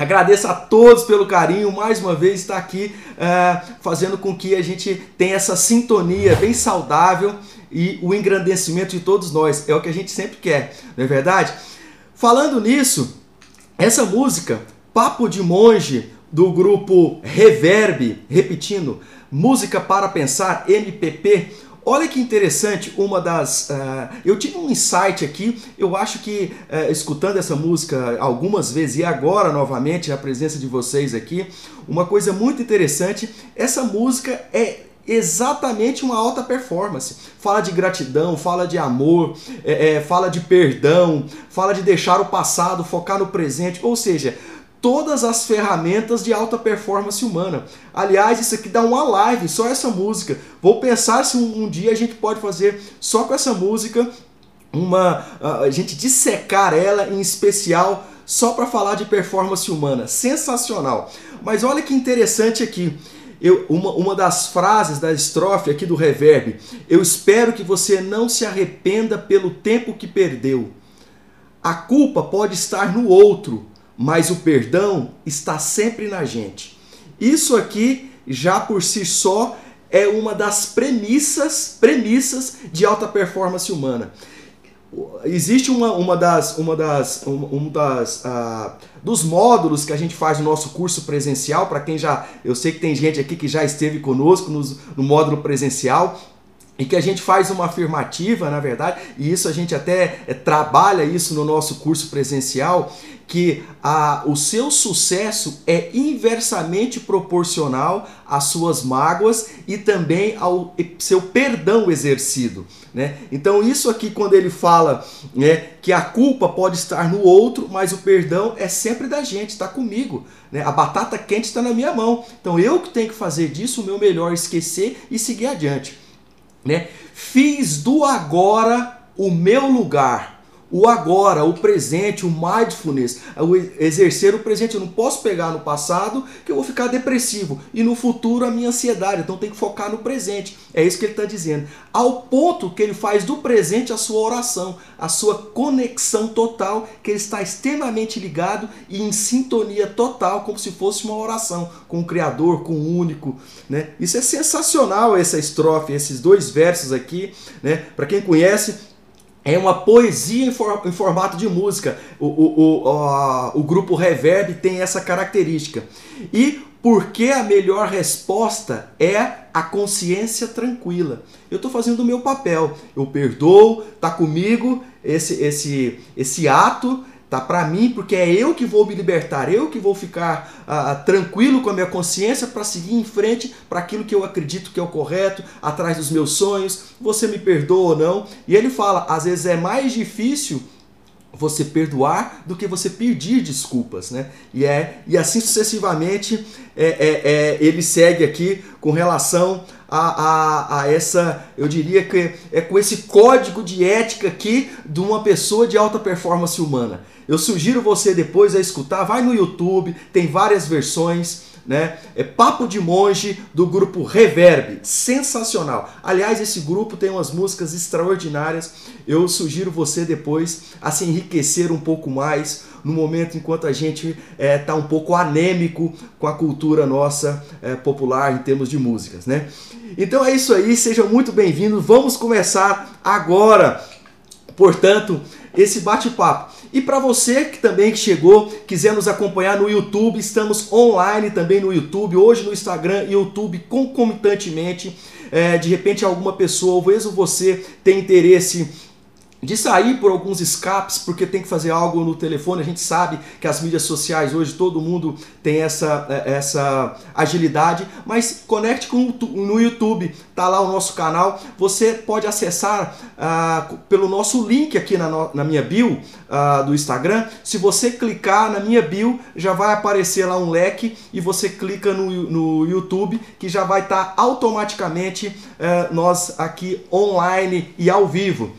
Agradeço a todos pelo carinho, mais uma vez estar aqui uh, fazendo com que a gente tenha essa sintonia bem saudável e o engrandecimento de todos nós. É o que a gente sempre quer, não é verdade? Falando nisso, essa música, Papo de Monge, do grupo Reverb, repetindo, Música para Pensar, MPP, Olha que interessante, uma das. Uh, eu tive um insight aqui, eu acho que uh, escutando essa música algumas vezes e agora novamente a presença de vocês aqui, uma coisa muito interessante, essa música é exatamente uma alta performance. Fala de gratidão, fala de amor, é, é, fala de perdão, fala de deixar o passado, focar no presente, ou seja, todas as ferramentas de alta performance humana. Aliás, isso aqui dá uma live, só essa música. Vou pensar se um, um dia a gente pode fazer só com essa música uma a gente dissecar ela em especial só para falar de performance humana. Sensacional. Mas olha que interessante aqui. Eu, uma, uma das frases da estrofe aqui do reverb, eu espero que você não se arrependa pelo tempo que perdeu. A culpa pode estar no outro, mas o perdão está sempre na gente. Isso aqui já por si só é uma das premissas, premissas de alta performance humana. Existe uma, uma das, uma das, uma, um das uh, dos módulos que a gente faz no nosso curso presencial, para quem já, eu sei que tem gente aqui que já esteve conosco no, no módulo presencial, e que a gente faz uma afirmativa, na verdade, e isso a gente até é, trabalha isso no nosso curso presencial, que a, o seu sucesso é inversamente proporcional às suas mágoas e também ao seu perdão exercido. Né? Então, isso aqui, quando ele fala né, que a culpa pode estar no outro, mas o perdão é sempre da gente, está comigo. Né? A batata quente está na minha mão. Então, eu que tenho que fazer disso o meu melhor, esquecer e seguir adiante. Né? Fiz do agora o meu lugar o agora, o presente, o mindfulness, o exercer o presente. Eu não posso pegar no passado que eu vou ficar depressivo e no futuro a minha ansiedade. Então tem que focar no presente. É isso que ele está dizendo. Ao ponto que ele faz do presente a sua oração, a sua conexão total, que ele está extremamente ligado e em sintonia total, como se fosse uma oração com o Criador, com o único. Né? Isso é sensacional, essa estrofe, esses dois versos aqui. Né? Para quem conhece, é uma poesia em, for, em formato de música. O, o, o, o grupo Reverb tem essa característica. E porque a melhor resposta é a consciência tranquila. Eu estou fazendo o meu papel. Eu perdoo, tá comigo esse, esse, esse ato tá para mim, porque é eu que vou me libertar, eu que vou ficar uh, tranquilo com a minha consciência para seguir em frente para aquilo que eu acredito que é o correto, atrás dos meus sonhos. Você me perdoa ou não? E ele fala, às vezes é mais difícil você perdoar do que você pedir desculpas, né? E é e assim sucessivamente é, é, é ele segue aqui com relação a, a, a, essa, eu diria que é com esse código de ética aqui de uma pessoa de alta performance humana. Eu sugiro você depois a escutar, vai no YouTube, tem várias versões, né? É Papo de Monge do grupo Reverb, sensacional. Aliás, esse grupo tem umas músicas extraordinárias. Eu sugiro você depois a se enriquecer um pouco mais no momento enquanto a gente está é, um pouco anêmico com a cultura nossa é, popular em termos de músicas, né? Então é isso aí, sejam muito bem-vindos. Vamos começar agora. Portanto, esse bate-papo. E para você que também chegou, quiser nos acompanhar no YouTube, estamos online também no YouTube, hoje no Instagram e YouTube concomitantemente. É, de repente alguma pessoa, ou mesmo você tem interesse de sair por alguns escapes, porque tem que fazer algo no telefone. A gente sabe que as mídias sociais hoje todo mundo tem essa, é, essa agilidade, mas conecte com no YouTube, tá lá o nosso canal. Você pode acessar uh, pelo nosso link aqui na, no, na minha bio uh, do Instagram. Se você clicar na minha bio, já vai aparecer lá um leque e você clica no, no YouTube que já vai estar tá automaticamente uh, nós aqui online e ao vivo.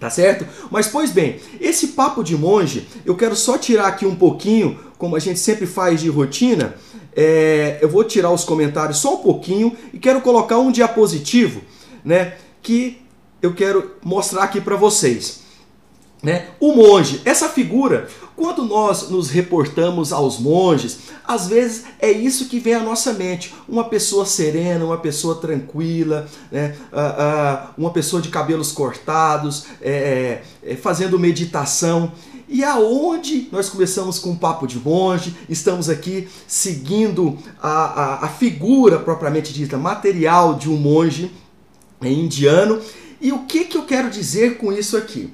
Tá certo? Mas pois bem, esse papo de monge, eu quero só tirar aqui um pouquinho, como a gente sempre faz de rotina. É, eu vou tirar os comentários só um pouquinho e quero colocar um diapositivo, né? Que eu quero mostrar aqui para vocês. Né? O monge, essa figura, Quando nós nos reportamos aos monges, às vezes é isso que vem à nossa mente. Uma pessoa serena, uma pessoa tranquila, né? uh, uh, uma pessoa de cabelos cortados, é, é, fazendo meditação. E aonde nós começamos com um papo de monge, estamos aqui seguindo a, a, a figura propriamente dita, material de um monge indiano. E o que, que eu quero dizer com isso aqui?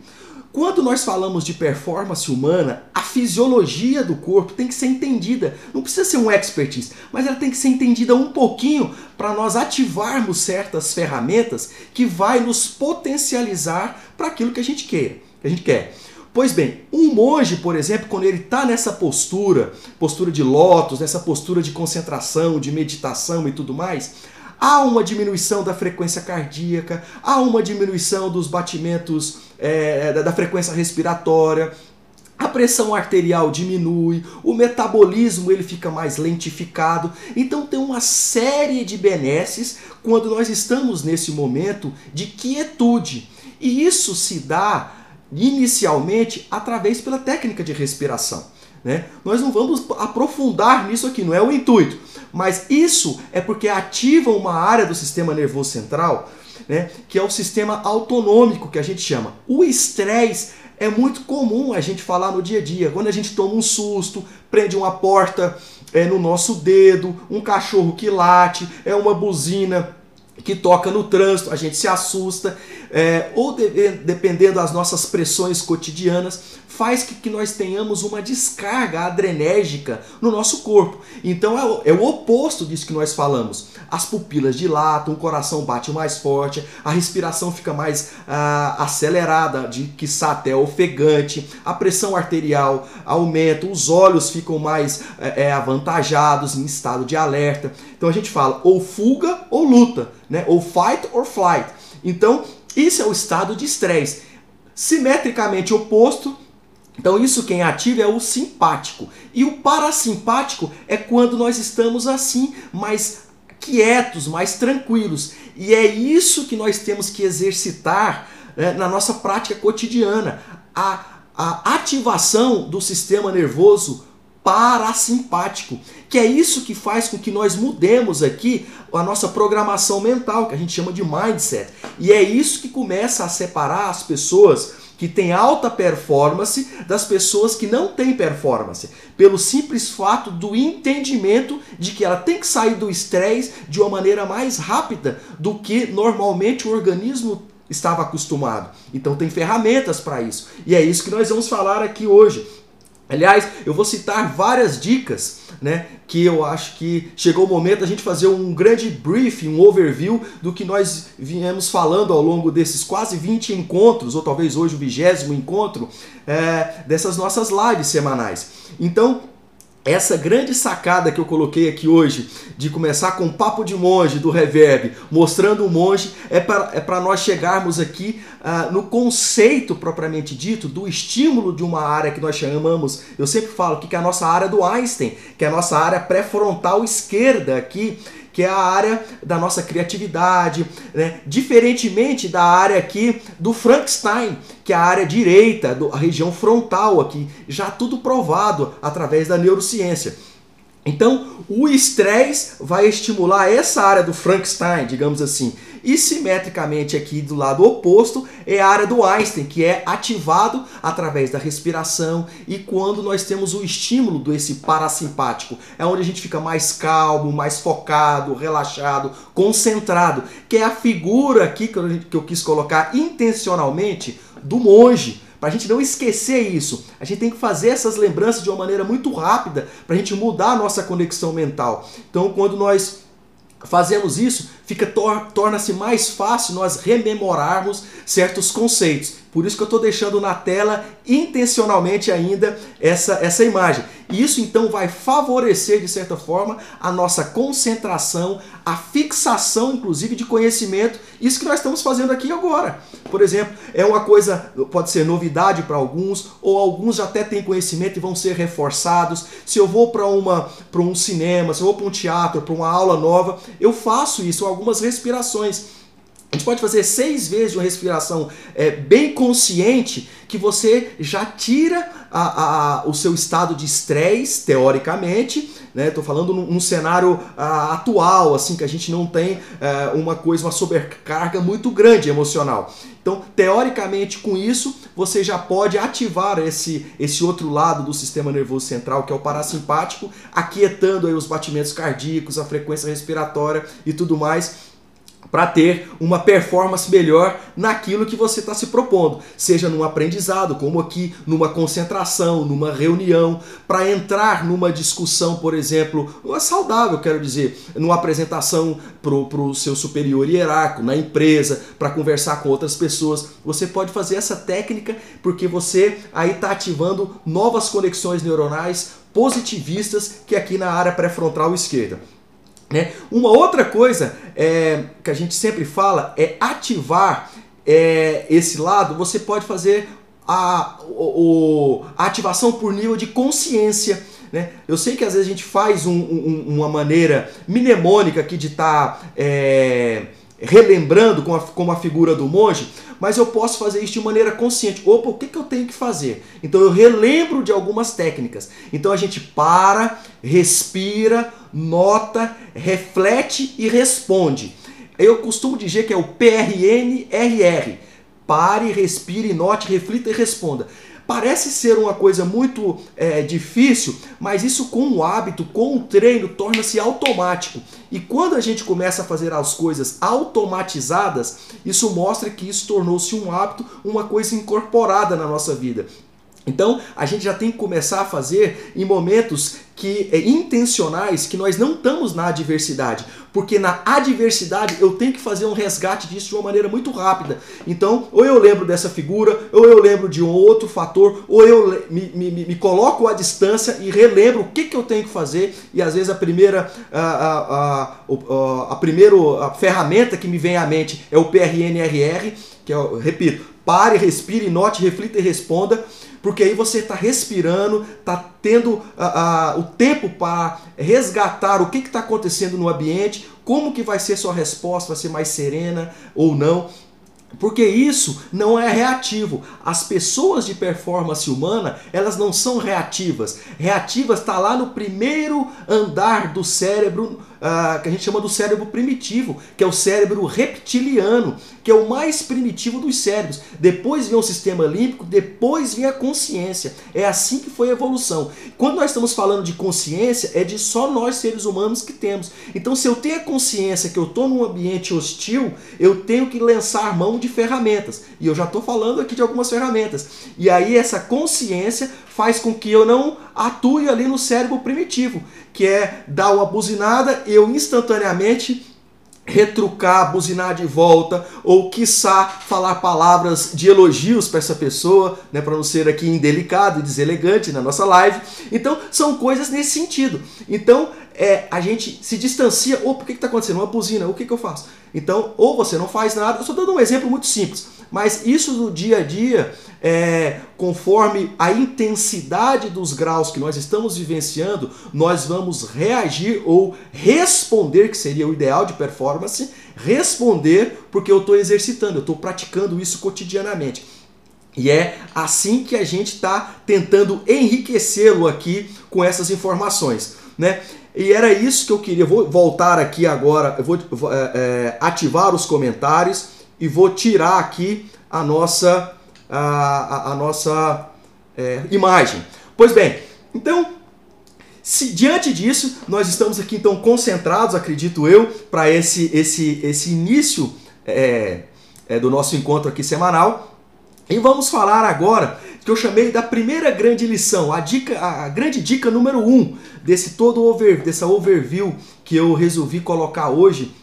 Quando nós falamos de performance humana, a fisiologia do corpo tem que ser entendida. Não precisa ser um expertise, mas ela tem que ser entendida um pouquinho para nós ativarmos certas ferramentas que vai nos potencializar para aquilo que a gente quer. Que a gente quer. Pois bem, um monge, por exemplo, quando ele está nessa postura, postura de lótus, nessa postura de concentração, de meditação e tudo mais, há uma diminuição da frequência cardíaca, há uma diminuição dos batimentos é, da frequência respiratória, a pressão arterial diminui, o metabolismo ele fica mais lentificado. Então tem uma série de benesses quando nós estamos nesse momento de quietude. E isso se dá inicialmente através pela técnica de respiração. Né? Nós não vamos aprofundar nisso aqui, não é o intuito. Mas isso é porque ativa uma área do sistema nervoso central, né, que é o sistema autonômico que a gente chama. O estresse é muito comum a gente falar no dia a dia. Quando a gente toma um susto, prende uma porta é, no nosso dedo, um cachorro que late, é uma buzina que toca no trânsito, a gente se assusta, é, ou de, dependendo das nossas pressões cotidianas, faz que, que nós tenhamos uma descarga adrenérgica no nosso corpo. Então é o, é o oposto disso que nós falamos. As pupilas dilatam, o coração bate mais forte, a respiração fica mais ah, acelerada, de que até ofegante, a pressão arterial aumenta, os olhos ficam mais é, é, avantajados em estado de alerta. Então a gente fala ou fuga ou luta, né? ou fight or flight. Então, isso é o estado de estresse. Simetricamente oposto então, isso quem ativa é o simpático. E o parasimpático é quando nós estamos assim, mais quietos, mais tranquilos. E é isso que nós temos que exercitar né, na nossa prática cotidiana. A, a ativação do sistema nervoso parasimpático, que é isso que faz com que nós mudemos aqui a nossa programação mental, que a gente chama de mindset. E é isso que começa a separar as pessoas que têm alta performance das pessoas que não têm performance, pelo simples fato do entendimento de que ela tem que sair do estresse de uma maneira mais rápida do que normalmente o organismo estava acostumado. Então tem ferramentas para isso. E é isso que nós vamos falar aqui hoje. Aliás, eu vou citar várias dicas, né, que eu acho que chegou o momento da gente fazer um grande briefing, um overview do que nós viemos falando ao longo desses quase 20 encontros, ou talvez hoje o vigésimo encontro, é, dessas nossas lives semanais. Então, essa grande sacada que eu coloquei aqui hoje, de começar com o papo de monge do Reverb, mostrando o monge, é para é nós chegarmos aqui uh, no conceito propriamente dito do estímulo de uma área que nós chamamos, eu sempre falo que é a nossa área do Einstein, que é a nossa área pré-frontal esquerda aqui, que é a área da nossa criatividade, né? diferentemente da área aqui do Frankenstein, que é a área direita, a região frontal aqui, já tudo provado através da neurociência. Então, o estresse vai estimular essa área do Frankenstein, digamos assim. E simetricamente aqui do lado oposto é a área do Einstein, que é ativado através da respiração e quando nós temos o estímulo desse parasimpático, é onde a gente fica mais calmo, mais focado, relaxado, concentrado, que é a figura aqui que eu, que eu quis colocar intencionalmente do monge para a gente não esquecer isso. A gente tem que fazer essas lembranças de uma maneira muito rápida para a gente mudar a nossa conexão mental. Então, quando nós fazemos isso, fica tor torna-se mais fácil nós rememorarmos certos conceitos. Por isso que eu estou deixando na tela intencionalmente ainda essa, essa imagem. E isso então vai favorecer, de certa forma, a nossa concentração, a fixação, inclusive, de conhecimento. Isso que nós estamos fazendo aqui agora. Por exemplo, é uma coisa, pode ser novidade para alguns, ou alguns já até têm conhecimento e vão ser reforçados. Se eu vou para um cinema, se eu vou para um teatro, para uma aula nova, eu faço isso, algumas respirações. A gente pode fazer seis vezes uma respiração é, bem consciente que você já tira a, a, o seu estado de estresse, teoricamente. Né? falando num, num cenário a, atual, assim, que a gente não tem é, uma coisa, uma sobrecarga muito grande emocional. Então, teoricamente, com isso, você já pode ativar esse, esse outro lado do sistema nervoso central, que é o parasimpático, aquietando aí os batimentos cardíacos, a frequência respiratória e tudo mais para ter uma performance melhor naquilo que você está se propondo, seja num aprendizado, como aqui, numa concentração, numa reunião, para entrar numa discussão, por exemplo, saudável, quero dizer, numa apresentação para o seu superior hierárquico, na empresa, para conversar com outras pessoas. Você pode fazer essa técnica porque você aí está ativando novas conexões neuronais positivistas que aqui na área pré-frontal esquerda. Né? Uma outra coisa é, que a gente sempre fala é ativar é, esse lado. Você pode fazer a, o, a ativação por nível de consciência. Né? Eu sei que às vezes a gente faz um, um, uma maneira mnemônica aqui de estar tá, é, relembrando com a, com a figura do monge, mas eu posso fazer isso de maneira consciente. Opa, o que, que eu tenho que fazer? Então eu relembro de algumas técnicas. Então a gente para, respira, nota, reflete e responde. Eu costumo dizer que é o PRNRR. Pare, respire, note, reflita e responda. Parece ser uma coisa muito é, difícil, mas isso com o hábito, com o treino, torna-se automático. E quando a gente começa a fazer as coisas automatizadas, isso mostra que isso tornou-se um hábito, uma coisa incorporada na nossa vida. Então, a gente já tem que começar a fazer em momentos que é, intencionais que nós não estamos na adversidade, porque na adversidade eu tenho que fazer um resgate disso de uma maneira muito rápida. Então, ou eu lembro dessa figura, ou eu lembro de um outro fator, ou eu me, me, me coloco à distância e relembro o que, que eu tenho que fazer. E às vezes a primeira a, a, a, a, primeira ferramenta que me vem à mente é o PRNRR, que é, repito, pare, respire, note, reflita e responda porque aí você está respirando, está tendo a, a, o tempo para resgatar o que está acontecendo no ambiente, como que vai ser sua resposta, vai ser mais serena ou não. Porque isso não é reativo. As pessoas de performance humana, elas não são reativas. Reativas está lá no primeiro andar do cérebro, uh, que a gente chama do cérebro primitivo, que é o cérebro reptiliano, que é o mais primitivo dos cérebros. Depois vem o sistema límbico, depois vem a consciência. É assim que foi a evolução. Quando nós estamos falando de consciência, é de só nós seres humanos que temos. Então, se eu tenho a consciência que eu estou num ambiente hostil, eu tenho que lançar mão de ferramentas. E eu já estou falando aqui de algumas ferramentas. E aí essa consciência faz com que eu não atue ali no cérebro primitivo, que é dar uma buzinada, eu instantaneamente retrucar, buzinar de volta, ou quiçá falar palavras de elogios para essa pessoa, né, para não ser aqui indelicado e deselegante na nossa live. Então, são coisas nesse sentido. Então, é, a gente se distancia, ou por que está acontecendo? Uma buzina, o que, que eu faço? Então, ou você não faz nada, eu estou dando um exemplo muito simples, mas isso do dia a dia, é, conforme a intensidade dos graus que nós estamos vivenciando, nós vamos reagir ou responder, que seria o ideal de performance, responder porque eu estou exercitando, eu estou praticando isso cotidianamente. E é assim que a gente está tentando enriquecê-lo aqui com essas informações. Né? E era isso que eu queria. vou voltar aqui agora, eu vou, é, é, ativar os comentários e vou tirar aqui a nossa, a, a, a nossa é, imagem. Pois bem, então, se diante disso, nós estamos aqui então concentrados, acredito eu, para esse, esse, esse início é, é, do nosso encontro aqui semanal. E vamos falar agora que eu chamei da primeira grande lição, a dica, a grande dica número um desse todo over, dessa overview que eu resolvi colocar hoje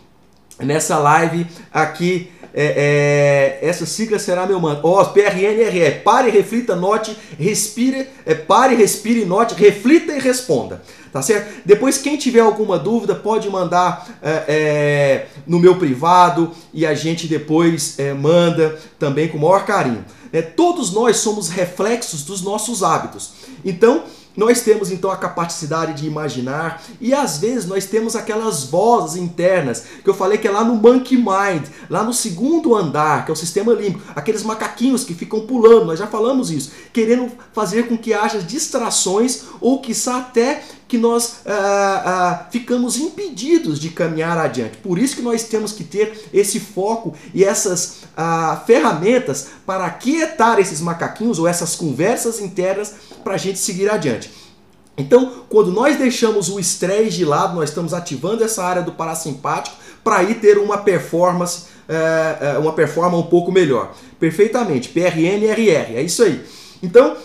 nessa live aqui. É, é, essa sigla será meu manto. Ó, oh, PRNRE, pare, reflita, note, respire, é, pare, respire, note, reflita e responda. Tá certo? Depois, quem tiver alguma dúvida, pode mandar é, é no meu privado e a gente depois é, manda também com o maior carinho. É, todos nós somos reflexos dos nossos hábitos. Então, nós temos então a capacidade de imaginar e às vezes nós temos aquelas vozes internas que eu falei que é lá no monkey mind, lá no segundo andar, que é o sistema límbico, aqueles macaquinhos que ficam pulando, nós já falamos isso, querendo fazer com que haja distrações ou quiçá até que nós ah, ah, ficamos impedidos de caminhar adiante. Por isso que nós temos que ter esse foco e essas ah, ferramentas para aquietar esses macaquinhos ou essas conversas internas para a gente seguir adiante. Então, quando nós deixamos o estresse de lado, nós estamos ativando essa área do parasimpático para ir ter uma performance, é, uma performance um pouco melhor. Perfeitamente, PRN RR, é isso aí. Então,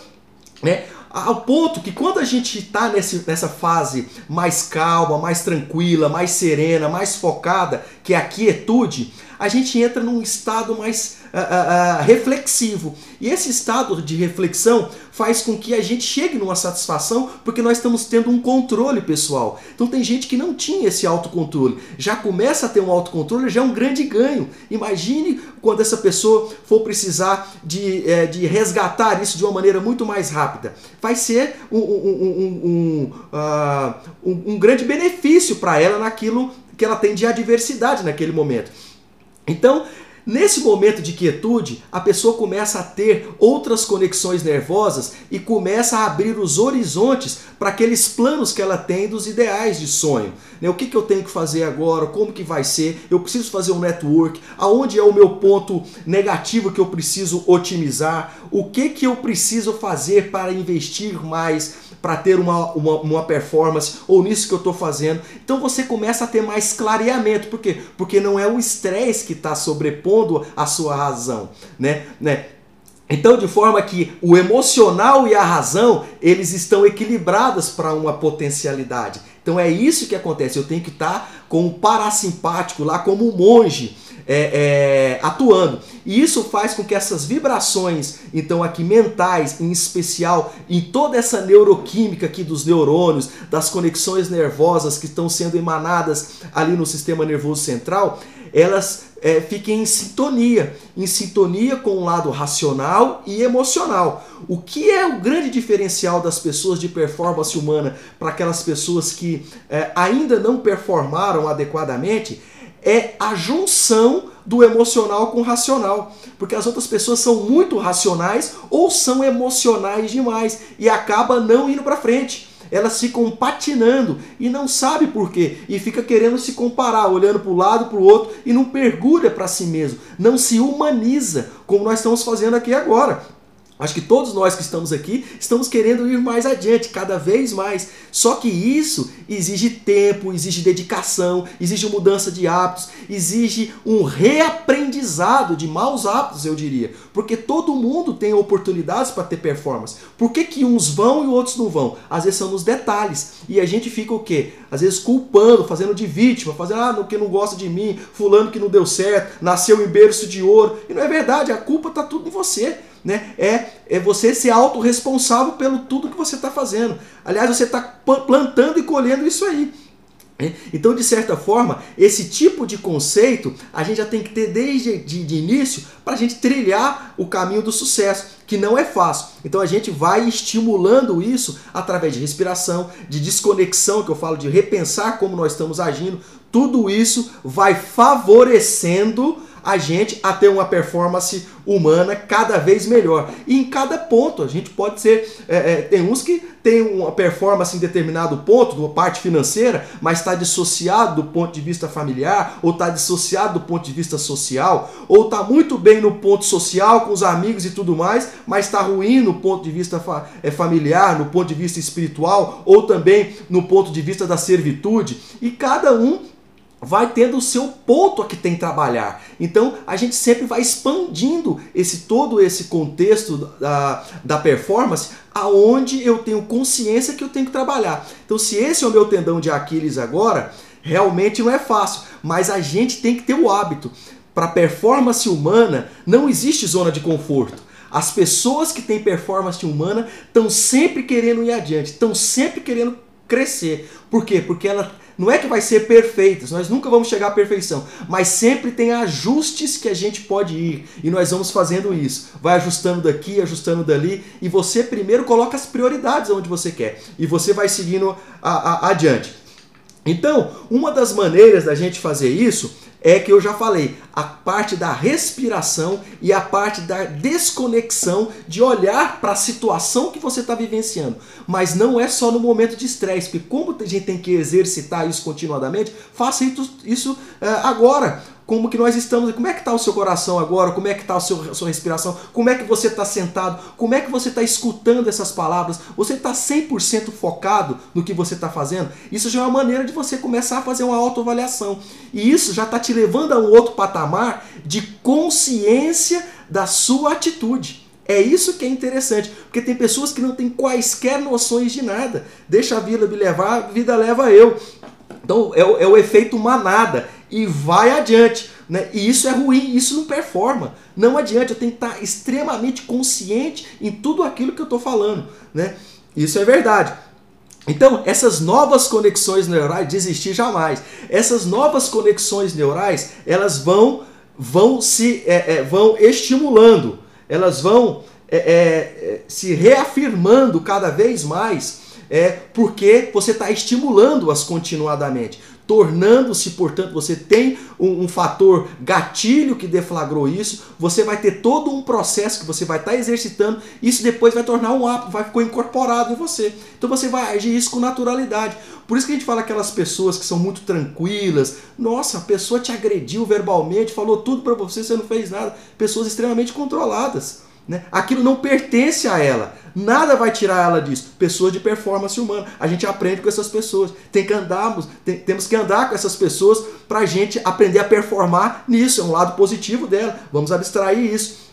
né, ao ponto que quando a gente está nessa fase mais calma, mais tranquila, mais serena, mais focada, que é a quietude, a gente entra num estado mais uh, uh, reflexivo. E esse estado de reflexão faz com que a gente chegue numa satisfação porque nós estamos tendo um controle pessoal. Então tem gente que não tinha esse autocontrole. Já começa a ter um autocontrole, já é um grande ganho. Imagine quando essa pessoa for precisar de, é, de resgatar isso de uma maneira muito mais rápida. Vai ser um, um, um, um, um grande benefício para ela naquilo que ela tem de adversidade naquele momento. Então, Nesse momento de quietude, a pessoa começa a ter outras conexões nervosas e começa a abrir os horizontes para aqueles planos que ela tem dos ideais de sonho. Né? O que, que eu tenho que fazer agora? Como que vai ser? Eu preciso fazer um network? Aonde é o meu ponto negativo que eu preciso otimizar? O que, que eu preciso fazer para investir mais? Para ter uma, uma, uma, performance ou nisso que eu estou fazendo. Então você começa a ter mais clareamento. Por quê? Porque não é o estresse que está sobrepondo a sua razão. Né? né? Então, de forma que o emocional e a razão, eles estão equilibrados para uma potencialidade. Então é isso que acontece. Eu tenho que estar tá com o parasimpático lá como um monge é, é, atuando. E isso faz com que essas vibrações, então aqui mentais, em especial, em toda essa neuroquímica aqui dos neurônios, das conexões nervosas que estão sendo emanadas ali no sistema nervoso central, elas é, fiquem em sintonia, em sintonia com o lado racional e emocional. O que é o grande diferencial das pessoas de performance humana para aquelas pessoas que é, ainda não performaram adequadamente? É a junção do emocional com o racional. Porque as outras pessoas são muito racionais ou são emocionais demais e acaba não indo para frente. Elas ficam patinando e não sabe por quê e fica querendo se comparar, olhando para o lado, para o outro e não pergulha para si mesmo, não se humaniza, como nós estamos fazendo aqui agora. Acho que todos nós que estamos aqui estamos querendo ir mais adiante, cada vez mais. Só que isso exige tempo, exige dedicação, exige mudança de hábitos, exige um reaprendizado de maus hábitos, eu diria. Porque todo mundo tem oportunidades para ter performance. Por que, que uns vão e outros não vão? Às vezes são nos detalhes. E a gente fica o quê? Às vezes culpando, fazendo de vítima, fazendo, ah, que não gosta de mim, fulano que não deu certo, nasceu em berço de ouro. E não é verdade, a culpa está tudo em você né? É, é você ser autorresponsável pelo tudo que você está fazendo. Aliás, você está plantando e colhendo isso aí. Né? Então, de certa forma, esse tipo de conceito a gente já tem que ter desde de, de início para a gente trilhar o caminho do sucesso, que não é fácil. Então, a gente vai estimulando isso através de respiração, de desconexão, que eu falo de repensar como nós estamos agindo. Tudo isso vai favorecendo a gente a ter uma performance humana cada vez melhor. E em cada ponto, a gente pode ser. É, é, tem uns que tem uma performance em determinado ponto, da parte financeira, mas está dissociado do ponto de vista familiar, ou está dissociado do ponto de vista social, ou está muito bem no ponto social, com os amigos e tudo mais, mas está ruim no ponto de vista fa é, familiar, no ponto de vista espiritual, ou também no ponto de vista da servitude. E cada um vai tendo o seu ponto a que tem que trabalhar. Então a gente sempre vai expandindo esse todo esse contexto da, da performance aonde eu tenho consciência que eu tenho que trabalhar. Então se esse é o meu tendão de Aquiles agora, realmente não é fácil, mas a gente tem que ter o hábito. Para performance humana não existe zona de conforto. As pessoas que têm performance humana estão sempre querendo ir adiante, estão sempre querendo crescer. Por quê? Porque ela Não é que vai ser perfeitas, nós nunca vamos chegar à perfeição, mas sempre tem ajustes que a gente pode ir e nós vamos fazendo isso. Vai ajustando daqui, ajustando dali e você primeiro coloca as prioridades onde você quer e você vai seguindo a, a, adiante. Então, uma das maneiras da gente fazer isso é que eu já falei, a parte da respiração e a parte da desconexão de olhar para a situação que você está vivenciando. Mas não é só no momento de estresse, porque como a gente tem que exercitar isso continuadamente, faça isso, uh, agora como que nós estamos, como é que está o seu coração agora, como é que está a sua, sua respiração, como é que você está sentado, como é que você está escutando essas palavras, você está 100% focado no que você está fazendo? Isso já é uma maneira de você começar a fazer uma autoavaliação. E isso já está te levando a um outro patamar de consciência da sua atitude. É isso que é interessante, porque tem pessoas que não têm quaisquer noções de nada. Deixa a vida me levar, a vida leva eu. Então é o, é o efeito manada e vai adiante. Né? E isso é ruim, isso não performa. Não adianta, eu tenho que estar extremamente consciente em tudo aquilo que eu estou falando. Né? Isso é verdade. Então, essas novas conexões neurais, desistir jamais. Essas novas conexões neurais, elas vão, vão se é, é, vão estimulando, elas vão é, é, é se reafirmando cada vez mais, é porque você está estimulando-as continuadamente tornando-se, portanto, você tem um, um, fator gatilho que deflagrou isso, você vai ter todo um processo que você vai estar tá exercitando, isso depois vai tornar um hábito, vai ficar incorporado em você. Então você vai agir isso com naturalidade. Por isso que a gente fala aquelas pessoas que são muito tranquilas, nossa, a pessoa te agrediu verbalmente, falou tudo para você, você não fez nada. Pessoas extremamente controladas. Né? Aquilo não pertence a ela. Nada vai tirar ela disso. Pessoas de performance humana. A gente aprende com essas pessoas. Tem que andarmos, tem, temos que andar com essas pessoas para a gente aprender a performar nisso. É um lado positivo dela. Vamos abstrair isso.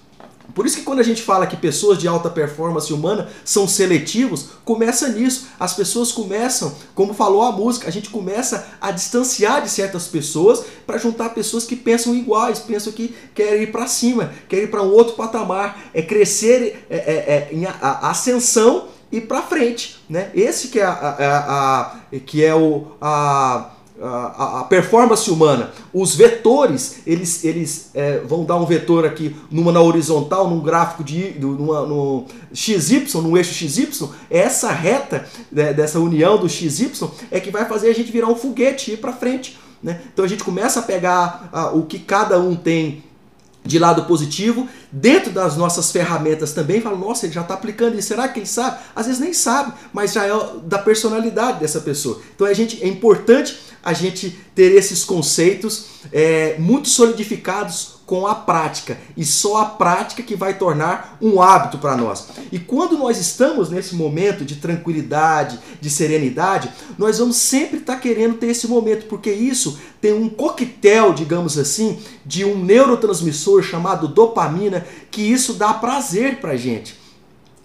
Por isso que quando a gente fala que pessoas de alta performance humana são seletivos, começa nisso. As pessoas começam, como falou a música, a gente começa a distanciar de certas pessoas para juntar pessoas que pensam iguais, pensam que querem ir para cima, querem ir para um outro patamar, é crescer é, é, é, em a, a ascensão e para frente, né? Esse que é a, a, a que é o a a, a, performance humana. Os vetores, eles, eles é, vão dar um vetor aqui numa na horizontal, num gráfico de numa, no XY, no eixo XY, essa reta né, dessa união do XY é que vai fazer a gente virar um foguete e ir para frente. Né? Então a gente começa a pegar a, o que cada um tem de lado positivo, dentro das nossas ferramentas também, fala, nossa, ele já está aplicando isso, será que ele sabe? Às vezes nem sabe, mas já é da personalidade dessa pessoa. Então a gente, é importante a gente ter esses conceitos é, muito solidificados com a prática e só a prática que vai tornar um hábito para nós. E quando nós estamos nesse momento de tranquilidade, de serenidade, nós vamos sempre estar tá querendo ter esse momento, porque isso tem um coquetel, digamos assim, de um neurotransmissor chamado dopamina, que isso dá prazer para gente.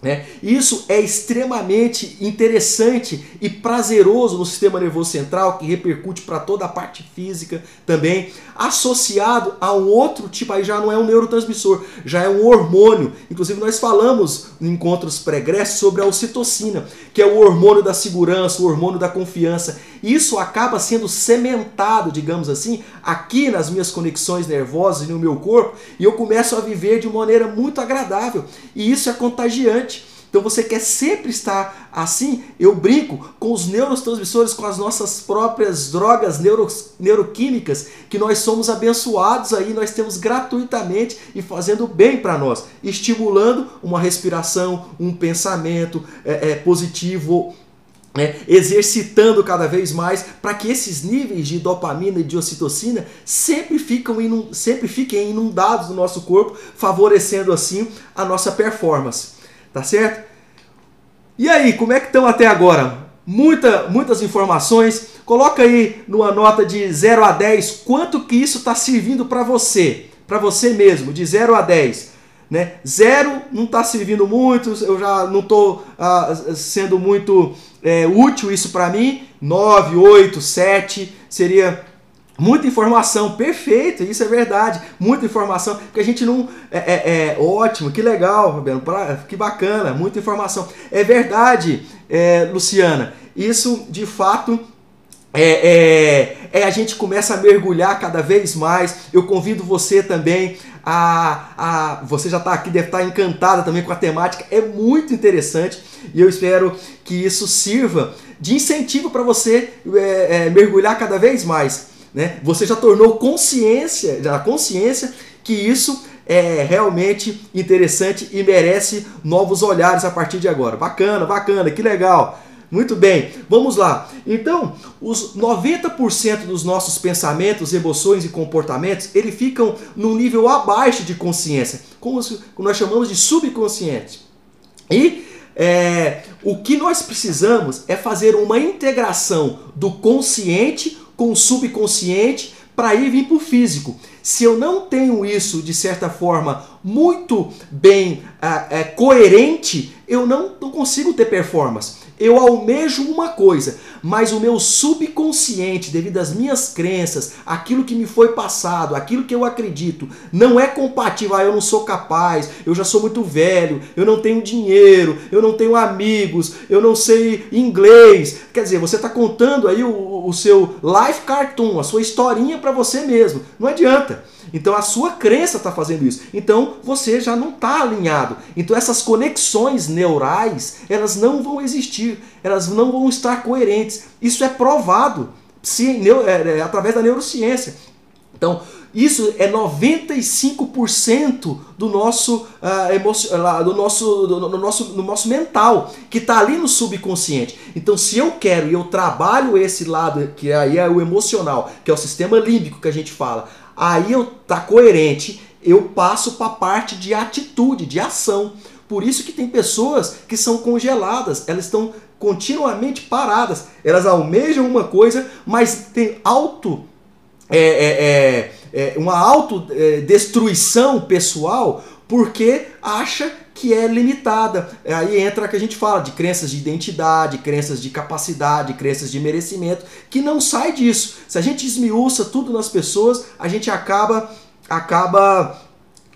Né? Isso é extremamente interessante e prazeroso no sistema nervoso central, que repercute para toda a parte física também, associado a um outro tipo, aí já não é um neurotransmissor, já é um hormônio. Inclusive, nós falamos em encontros pregressos sobre a ocitocina, que é o hormônio da segurança, o hormônio da confiança. Isso acaba sendo sementado, digamos assim, aqui nas minhas conexões nervosas e no meu corpo, e eu começo a viver de maneira muito agradável. E isso é contagiante. Então você quer sempre estar assim? Eu brinco com os neurotransmissores, com as nossas próprias drogas neuro, neuroquímicas, que nós somos abençoados aí, nós temos gratuitamente e fazendo bem para nós, estimulando uma respiração, um pensamento é, é, positivo, é, exercitando cada vez mais para que esses níveis de dopamina e de ocitocina sempre, ficam sempre fiquem inundados no nosso corpo, favorecendo assim a nossa performance. Tá certo? E aí, como é que estão até agora? Muita, muitas informações. Coloca aí numa nota de 0 a 10 quanto que isso está servindo para você, para você mesmo, de 0 a 10. Né? Zero não está servindo muito, eu já não estou ah, sendo muito é, útil isso para mim. 9, 8, 7 seria Muita informação, perfeito, isso é verdade. Muita informação, que a gente não. É, é, é ótimo, que legal, Fabiano, que bacana, muita informação. É verdade, é, Luciana, isso de fato é, é, é, a gente começa a mergulhar cada vez mais. Eu convido você também a. a você já está aqui, deve estar tá encantada também com a temática, é muito interessante e eu espero que isso sirva de incentivo para você é, é, mergulhar cada vez mais. Né? Você já tornou consciência, a consciência que isso é realmente interessante e merece novos olhares a partir de agora. Bacana, bacana, que legal. Muito bem, vamos lá. Então, os 90% dos nossos pensamentos, emoções e comportamentos, eles ficam num nível abaixo de consciência, como nós chamamos de subconsciente. E é, o que nós precisamos é fazer uma integração do consciente com o subconsciente para ir vir para o físico. Se eu não tenho isso de certa forma muito bem é, é, coerente, eu não, não consigo ter performance eu almejo uma coisa, mas o meu subconsciente, devido às minhas crenças, aquilo que me foi passado, aquilo que eu acredito, não é compatível. Ah, eu não sou capaz, eu já sou muito velho, eu não tenho dinheiro, eu não tenho amigos, eu não sei inglês. Quer dizer, você está contando aí o, o seu life cartoon, a sua historinha para você mesmo. Não adianta. Então a sua crença está fazendo isso. Então você já não está alinhado. Então essas conexões neurais elas não vão existir, elas não vão estar coerentes. Isso é provado se, é, é, através da neurociência. Então isso é 95% do nosso, uh, do nosso, do, do, nosso, do nosso mental, que está ali no subconsciente. Então, se eu quero e eu trabalho esse lado, que aí é o emocional, que é o sistema límbico que a gente fala, aí eu tá coerente, eu passo para a parte de atitude, de ação. Por isso que tem pessoas que são congeladas, elas estão continuamente paradas. Elas almejam uma coisa, mas tem auto é, é, é, é uma autodestruição é, pessoal porque acha que é limitada. Aí entra que a gente fala de crenças de identidade, crenças de capacidade, crenças de merecimento, que não sai disso. Se a gente esmiuça tudo nas pessoas, a gente acaba acaba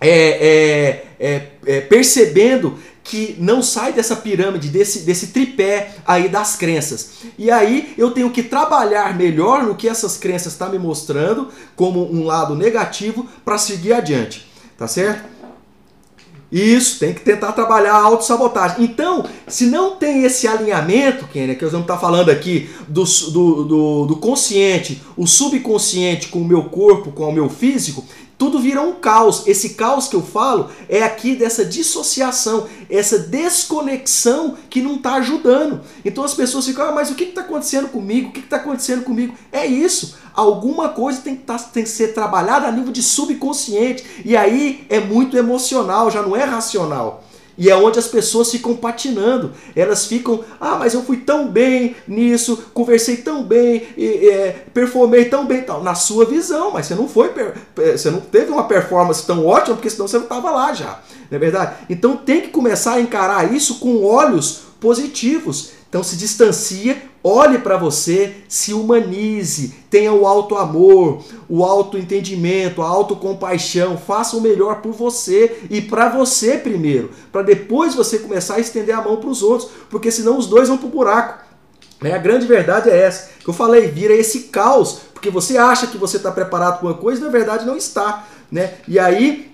é, é, é, é, percebendo que não sai dessa pirâmide, desse, desse tripé aí das crenças. E aí eu tenho que trabalhar melhor no que essas crenças estão tá me mostrando como um lado negativo para seguir adiante. Tá certo? Isso, tem que tentar trabalhar a autossabotagem. Então, se não tem esse alinhamento, Kenia, que nós vamos estar falando aqui do, do, do, do consciente, o subconsciente com o meu corpo, com o meu físico, tudo vira um caos. Esse caos que eu falo é aqui dessa dissociação, essa desconexão que não está ajudando. Então as pessoas ficam, ah, mas o que está acontecendo comigo? O que está acontecendo comigo? É isso. Alguma coisa tem que, tá, tem que ser trabalhada a nível de subconsciente. E aí é muito emocional, já não é racional. E é onde as pessoas ficam patinando. Elas ficam, ah, mas eu fui tão bem nisso, conversei tão bem, e, é, performei tão bem, tal, na sua visão, mas você não foi, você não teve uma performance tão ótima, porque senão você não estava lá já, não é verdade? Então tem que começar a encarar isso com olhos positivos. Então se distancia, olhe para você, se humanize, tenha o alto amor, o alto entendimento, a autocompaixão, faça o melhor por você e para você primeiro, para depois você começar a estender a mão para os outros, porque senão os dois vão para o buraco. Né? A grande verdade é essa, que eu falei, vira esse caos, porque você acha que você está preparado para uma coisa na verdade não está. Né? E aí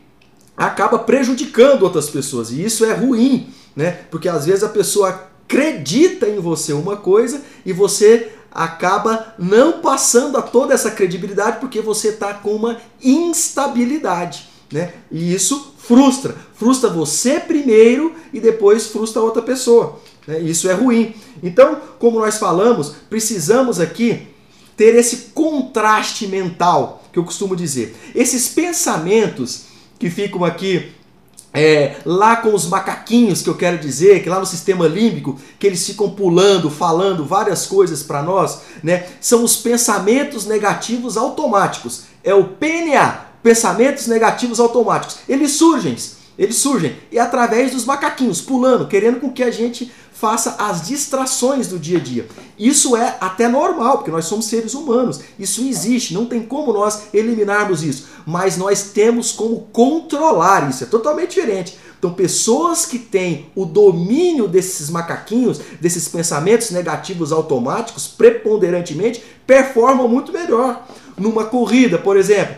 acaba prejudicando outras pessoas, e isso é ruim, né? porque às vezes a pessoa acredita em você uma coisa e você acaba não passando a toda essa credibilidade porque você está com uma instabilidade. Né? E isso frustra. Frustra você primeiro e depois frustra outra pessoa. Né? Isso é ruim. Então, como nós falamos, precisamos aqui ter esse contraste mental que eu costumo dizer. Esses pensamentos que ficam aqui é, lá com os macaquinhos, que eu quero dizer, que lá no sistema límbico, que eles ficam pulando, falando várias coisas para nós, né? São os pensamentos negativos automáticos. É o PNA, pensamentos negativos automáticos. Eles surgem, eles surgem e através dos macaquinhos pulando, querendo com que a gente faça as distrações do dia a dia. Isso é até normal, porque nós somos seres humanos. Isso existe, não tem como nós eliminarmos isso. Mas nós temos como controlar isso, é totalmente diferente. Então, pessoas que têm o domínio desses macaquinhos, desses pensamentos negativos automáticos, preponderantemente, performam muito melhor. Numa corrida, por exemplo,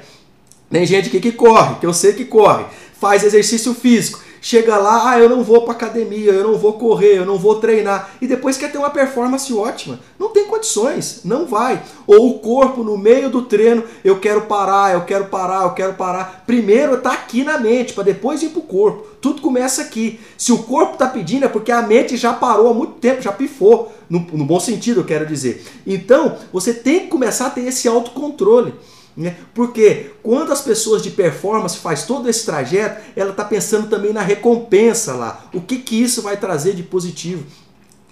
tem gente que, corre, que eu sei que corre, faz exercício físico chega lá, ah, eu não vou para academia, eu não vou correr, eu não vou treinar, e depois quer ter uma performance ótima. Não tem condições, não vai. Ou o corpo no meio do treino, eu quero parar, eu quero parar, eu quero parar. Primeiro tá aqui na mente, para depois ir pro corpo. Tudo começa aqui. Se o corpo tá pedindo é porque a mente já parou há muito tempo, já pifou, no, no bom sentido, eu quero dizer. Então, você tem que começar a ter esse autocontrole. Né? Porque quando as pessoas de performance faz todo esse trajeto, ela está pensando também na recompensa lá. O que, que isso vai trazer de positivo?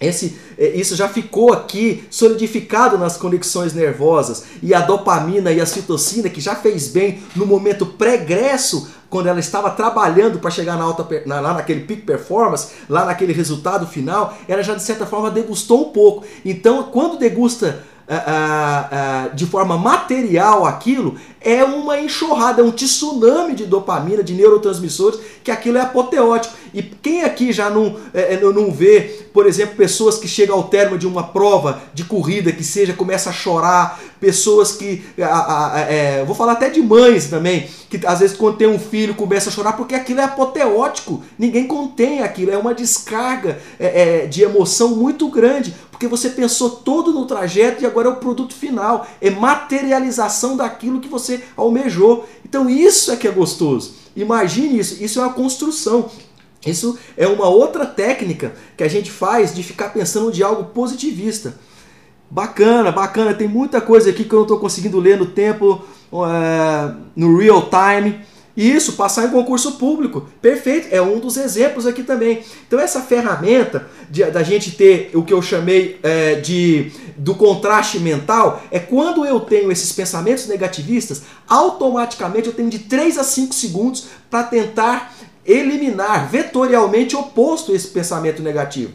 Esse, é, isso já ficou aqui solidificado nas conexões nervosas e a dopamina e a citocina que já fez bem no momento pregresso quando ela estava trabalhando para chegar na alta, na, lá naquele peak performance, lá naquele resultado final, ela já de certa forma degustou um pouco. Então, quando degusta de forma material aquilo, é uma enxurrada, é um tsunami de dopamina, de neurotransmissores, que aquilo é apoteótico. E quem aqui já não, é, não vê, por exemplo, pessoas que chegam ao termo de uma prova de corrida, que seja, começa a chorar, pessoas que. A, a, é, vou falar até de mães também, que às vezes quando tem um filho começa a chorar, porque aquilo é apoteótico, ninguém contém aquilo, é uma descarga é, é de emoção muito grande, porque você pensou todo no trajeto e agora é o produto final, é materialização daquilo que você almejou. Então isso é que é gostoso. Imagine isso, isso é uma construção. Isso é uma outra técnica que a gente faz de ficar pensando de algo positivista. Bacana, bacana. Tem muita coisa aqui que eu não estou conseguindo ler no tempo, é, no real time. Isso, passar em concurso público. Perfeito, é um dos exemplos aqui também. Então, essa ferramenta de, da gente ter o que eu chamei é, de do contraste mental é quando eu tenho esses pensamentos negativistas, automaticamente eu tenho de 3 a 5 segundos para tentar eliminar vetorialmente oposto esse pensamento negativo.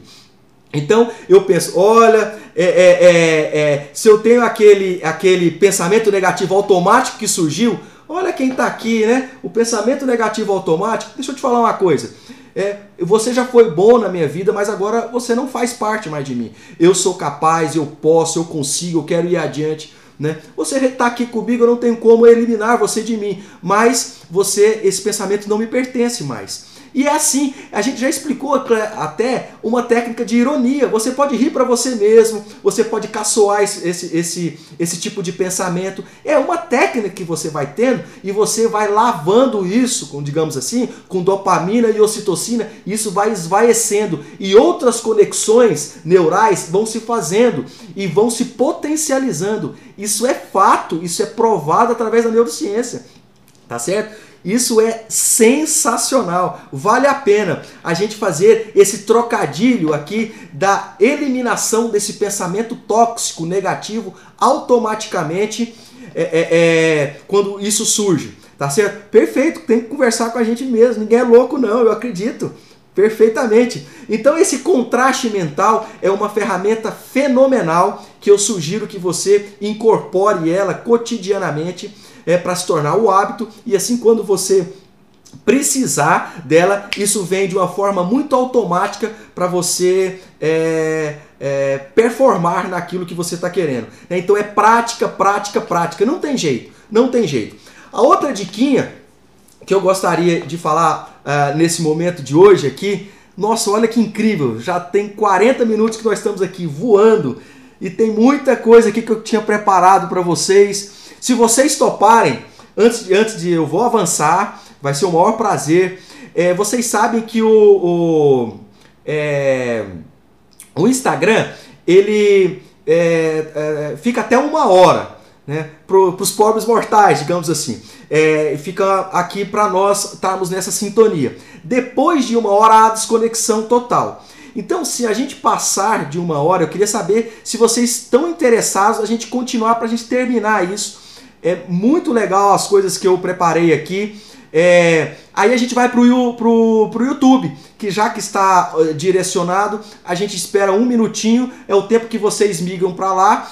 Então eu penso, olha, é, é, é, é, se eu tenho aquele, aquele pensamento negativo automático que surgiu, olha quem está aqui, né? O pensamento negativo automático. Deixa eu te falar uma coisa. É, você já foi bom na minha vida, mas agora você não faz parte mais de mim. Eu sou capaz, eu posso, eu consigo, eu quero ir adiante. Né? Você está aqui comigo, eu não tenho como eliminar você de mim, mas você, esse pensamento não me pertence mais. E é assim, a gente já explicou até uma técnica de ironia. Você pode rir para você mesmo, você pode caçoar esse, esse, esse, tipo de pensamento. É uma técnica que você vai tendo e você vai lavando isso, com, digamos assim, com dopamina e ocitocina, e isso vai esvaecendo. E outras conexões neurais vão se fazendo e vão se potencializando. Isso é fato, isso é provado através da neurociência. Tá certo? Isso é sensacional. Vale a pena a gente fazer esse trocadilho aqui da eliminação desse pensamento tóxico, negativo, automaticamente é, é, é, quando isso surge. Tá certo? Perfeito, tem que conversar com a gente mesmo. Ninguém é louco, não, eu acredito. Perfeitamente. Então, esse contraste mental é uma ferramenta fenomenal que eu sugiro que você incorpore ela cotidianamente é, para se tornar o hábito e assim quando você precisar dela, isso vem de uma forma muito automática para você é, é, performar naquilo que você está querendo. Então é prática, prática, prática. Não tem jeito, não tem jeito. A outra diquinha que eu gostaria de falar uh, nesse momento de hoje aqui, nossa, olha que incrível! Já tem 40 minutos que nós estamos aqui voando e tem muita coisa aqui que eu tinha preparado para vocês. Se vocês toparem, antes de, antes de eu vou avançar, vai ser o maior prazer. É, vocês sabem que o, o, é, o Instagram ele é, é fica até uma hora né, para os pobres mortais, digamos assim. É, fica aqui para nós estarmos nessa sintonia. Depois de uma hora, há desconexão total. Então, se a gente passar de uma hora, eu queria saber se vocês estão interessados a gente continuar para a gente terminar isso é muito legal as coisas que eu preparei aqui. É, aí a gente vai para o pro, pro YouTube, que já que está direcionado, a gente espera um minutinho, é o tempo que vocês migram para lá.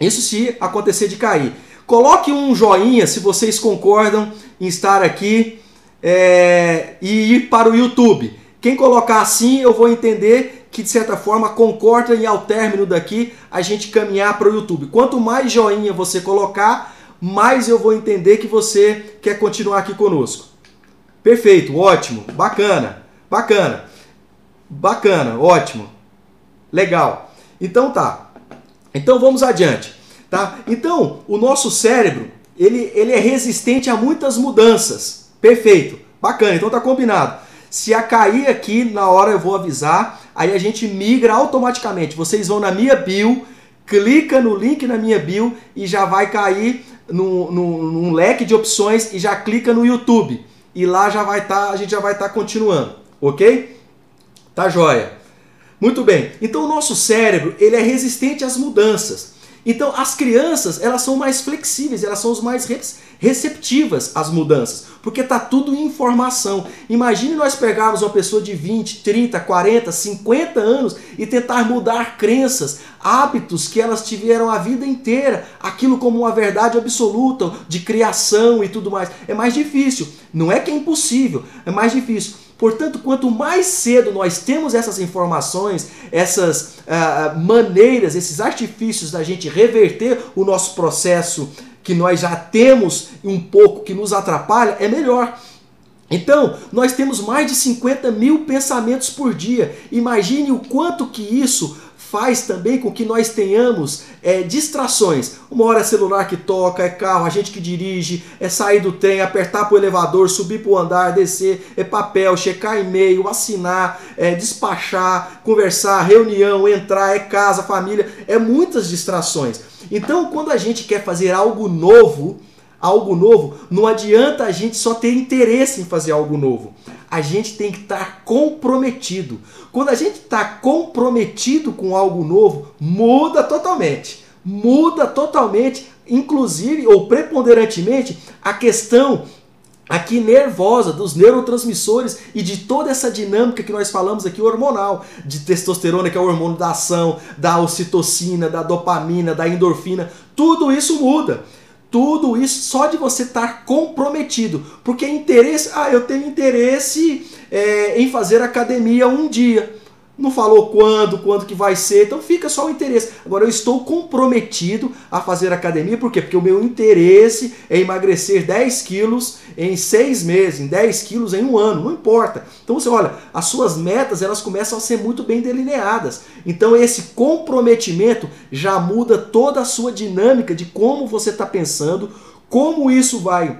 Isso se acontecer de cair. Coloque um joinha se vocês concordam em estar aqui. é, e ir para o YouTube. Quem colocar assim, eu vou entender que de certa forma concorda e ao término daqui a gente caminhar para o YouTube. Quanto mais joinha você colocar, mais eu vou entender que você quer continuar aqui conosco. Perfeito, ótimo, bacana, bacana, bacana, ótimo, legal. Então tá. Então vamos adiante, tá? Então o nosso cérebro ele, ele é resistente a muitas mudanças. Perfeito, bacana. Então tá combinado. Se a cair aqui na hora eu vou avisar. Aí a gente migra automaticamente. Vocês vão na minha bio, clica no link na minha bio e já vai cair num, num, leque de opções e já clica no YouTube. E lá já vai estar, tá, a gente já vai estar tá continuando, ok? Tá joia. Muito bem. Então o nosso cérebro ele é resistente às mudanças. Então as crianças elas são mais flexíveis, elas são os mais receptivas às mudanças, porque está tudo em informação. Imagine nós pegarmos uma pessoa de 20, 30, 40, 50 anos e tentar mudar crenças, hábitos que elas tiveram a vida inteira, aquilo como uma verdade absoluta de criação e tudo mais. É mais difícil. Não é que é impossível, é mais difícil. Portanto, quanto mais cedo nós temos essas informações, essas uh, maneiras, esses artifícios da gente reverter o nosso processo que nós já temos um pouco que nos atrapalha, é melhor. Então, nós temos mais de 50 mil pensamentos por dia. Imagine o quanto que isso faz também com que nós tenhamos é, distrações. Uma hora é celular que toca, é carro, a gente que dirige, é sair do trem, apertar para o elevador, subir para o andar, descer, é papel, checar e-mail, assinar, é, despachar, conversar, reunião, entrar, é casa, família, é muitas distrações. Então, quando a gente quer fazer algo novo, algo novo, não adianta a gente só ter interesse em fazer algo novo. A gente tem que estar comprometido. Quando a gente está comprometido com algo novo, muda totalmente. Muda totalmente, inclusive ou preponderantemente, a questão aqui nervosa dos neurotransmissores e de toda essa dinâmica que nós falamos aqui hormonal, de testosterona, que é o hormônio da ação, da ocitocina, da dopamina, da endorfina, tudo isso muda. Tudo isso só de você estar comprometido. Porque interesse, ah, eu tenho interesse é, em fazer academia um dia não falou quando, quando que vai ser, então fica só o interesse. Agora eu estou comprometido a fazer academia, por quê? Porque o meu interesse é emagrecer 10 quilos em 6 meses, em 10 quilos em um ano, não importa. Então você olha, as suas metas elas começam a ser muito bem delineadas. Então esse comprometimento já muda toda a sua dinâmica de como você está pensando, como isso vai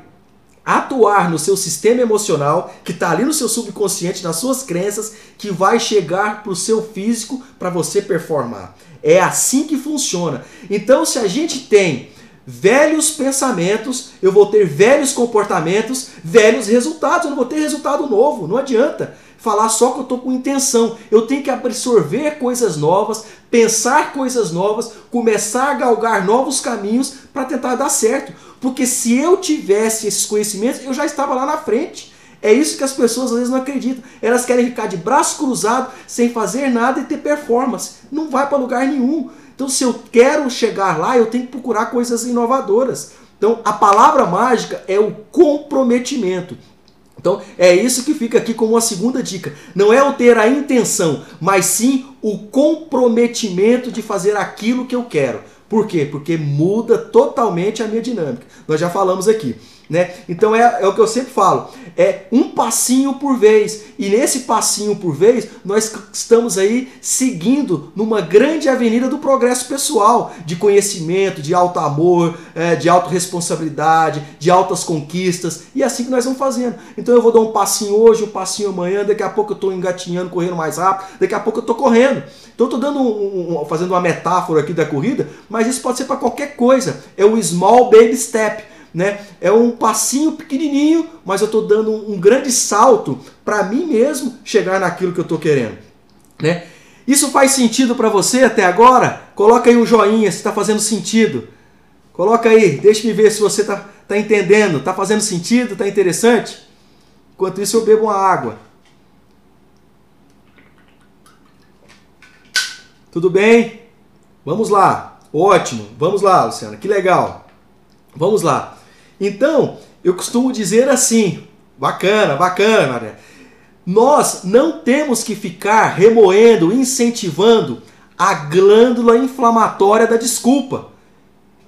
atuar no seu sistema emocional, que está ali no seu subconsciente, nas suas crenças, que vai chegar para o seu físico para você performar. É assim que funciona. Então, se a gente tem velhos pensamentos, eu vou ter velhos comportamentos, velhos resultados, eu não vou ter resultado novo, não adianta falar só que eu estou com intenção. Eu tenho que absorver coisas novas, pensar coisas novas, começar a galgar novos caminhos para tentar dar certo. Porque se eu tivesse esses conhecimentos, eu já estava lá na frente. É isso que as pessoas às vezes não acreditam. Elas querem ficar de braço cruzado, sem fazer nada e ter performance. Não vai para lugar nenhum. Então, se eu quero chegar lá, eu tenho que procurar coisas inovadoras. Então, a palavra mágica é o comprometimento. Então, é isso que fica aqui como uma segunda dica. Não é o ter a intenção, mas sim o comprometimento de fazer aquilo que eu quero. Por quê? Porque muda totalmente a minha dinâmica. Nós já falamos aqui. Né? Então é, é o que eu sempre falo, é um passinho por vez. E nesse passinho por vez, nós estamos aí seguindo numa grande avenida do progresso pessoal, de conhecimento, de alto amor, é, de autorresponsabilidade, de altas conquistas, e é assim que nós vamos fazendo. Então eu vou dar um passinho hoje, um passinho amanhã, daqui a pouco eu estou engatinhando, correndo mais rápido, daqui a pouco eu estou correndo. Então eu estou dando um, um, fazendo uma metáfora aqui da corrida, mas isso pode ser para qualquer coisa. É o small baby step né? É um passinho pequenininho, mas eu estou dando um, grande salto para mim mesmo chegar naquilo que eu estou querendo, né? Isso faz sentido para você até agora? Coloca aí um joinha se está fazendo sentido. Coloca aí, deixa-me ver se você está tá entendendo, está fazendo sentido, está interessante? Enquanto isso eu bebo uma água. Tudo bem? Vamos lá. Ótimo. Vamos lá, Luciana. Que legal. Vamos lá. Então, eu costumo dizer assim, Bacana, bacana, Maria. Nós não temos que ficar remoendo, incentivando a glândula inflamatória da desculpa.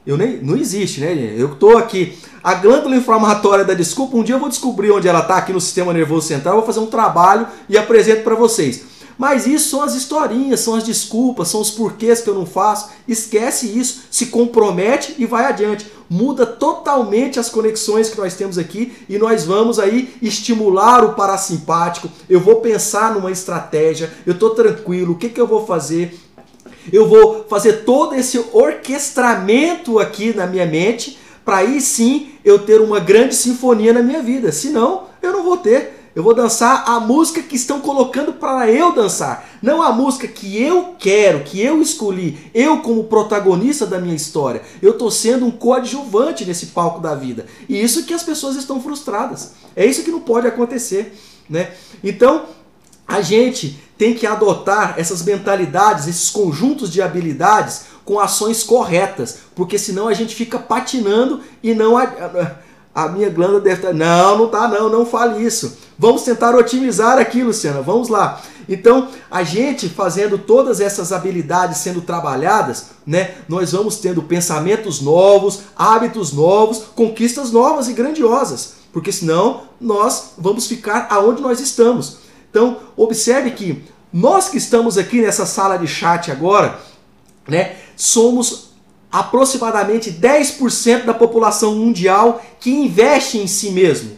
Eu nem, não existe, né? Eu estou aqui. A glândula inflamatória da desculpa, um dia eu vou descobrir onde ela está aqui no sistema nervoso central, vou fazer um trabalho e apresento para vocês. Mas isso são as historinhas, são as desculpas, são os porquês que eu não faço. Esquece isso, se compromete e vai adiante. Muda totalmente as conexões que nós temos aqui e nós vamos aí estimular o parasimpático. Eu vou pensar numa estratégia, eu estou tranquilo, o que, que eu vou fazer? Eu vou fazer todo esse orquestramento aqui na minha mente para aí sim eu ter uma grande sinfonia na minha vida. Senão, eu não vou ter. Eu vou dançar a música que estão colocando para eu dançar, não a música que eu quero, que eu escolhi, eu como protagonista da minha história. Eu estou sendo um coadjuvante nesse palco da vida. E isso que as pessoas estão frustradas. É isso que não pode acontecer, né? Então, a gente tem que adotar essas mentalidades, esses conjuntos de habilidades com ações corretas, porque senão a gente fica patinando e não a, minha glândula deve estar. Não, não tá, não, não fale isso. Vamos tentar otimizar aqui, Luciana. Vamos lá. Então, a gente fazendo todas essas habilidades sendo trabalhadas, né, nós vamos tendo pensamentos novos, hábitos novos, conquistas novas e grandiosas, porque senão nós vamos ficar aonde nós estamos. Então, observe que nós que estamos aqui nessa sala de chat agora, né, somos aproximadamente 10% da população mundial que investe em si mesmo.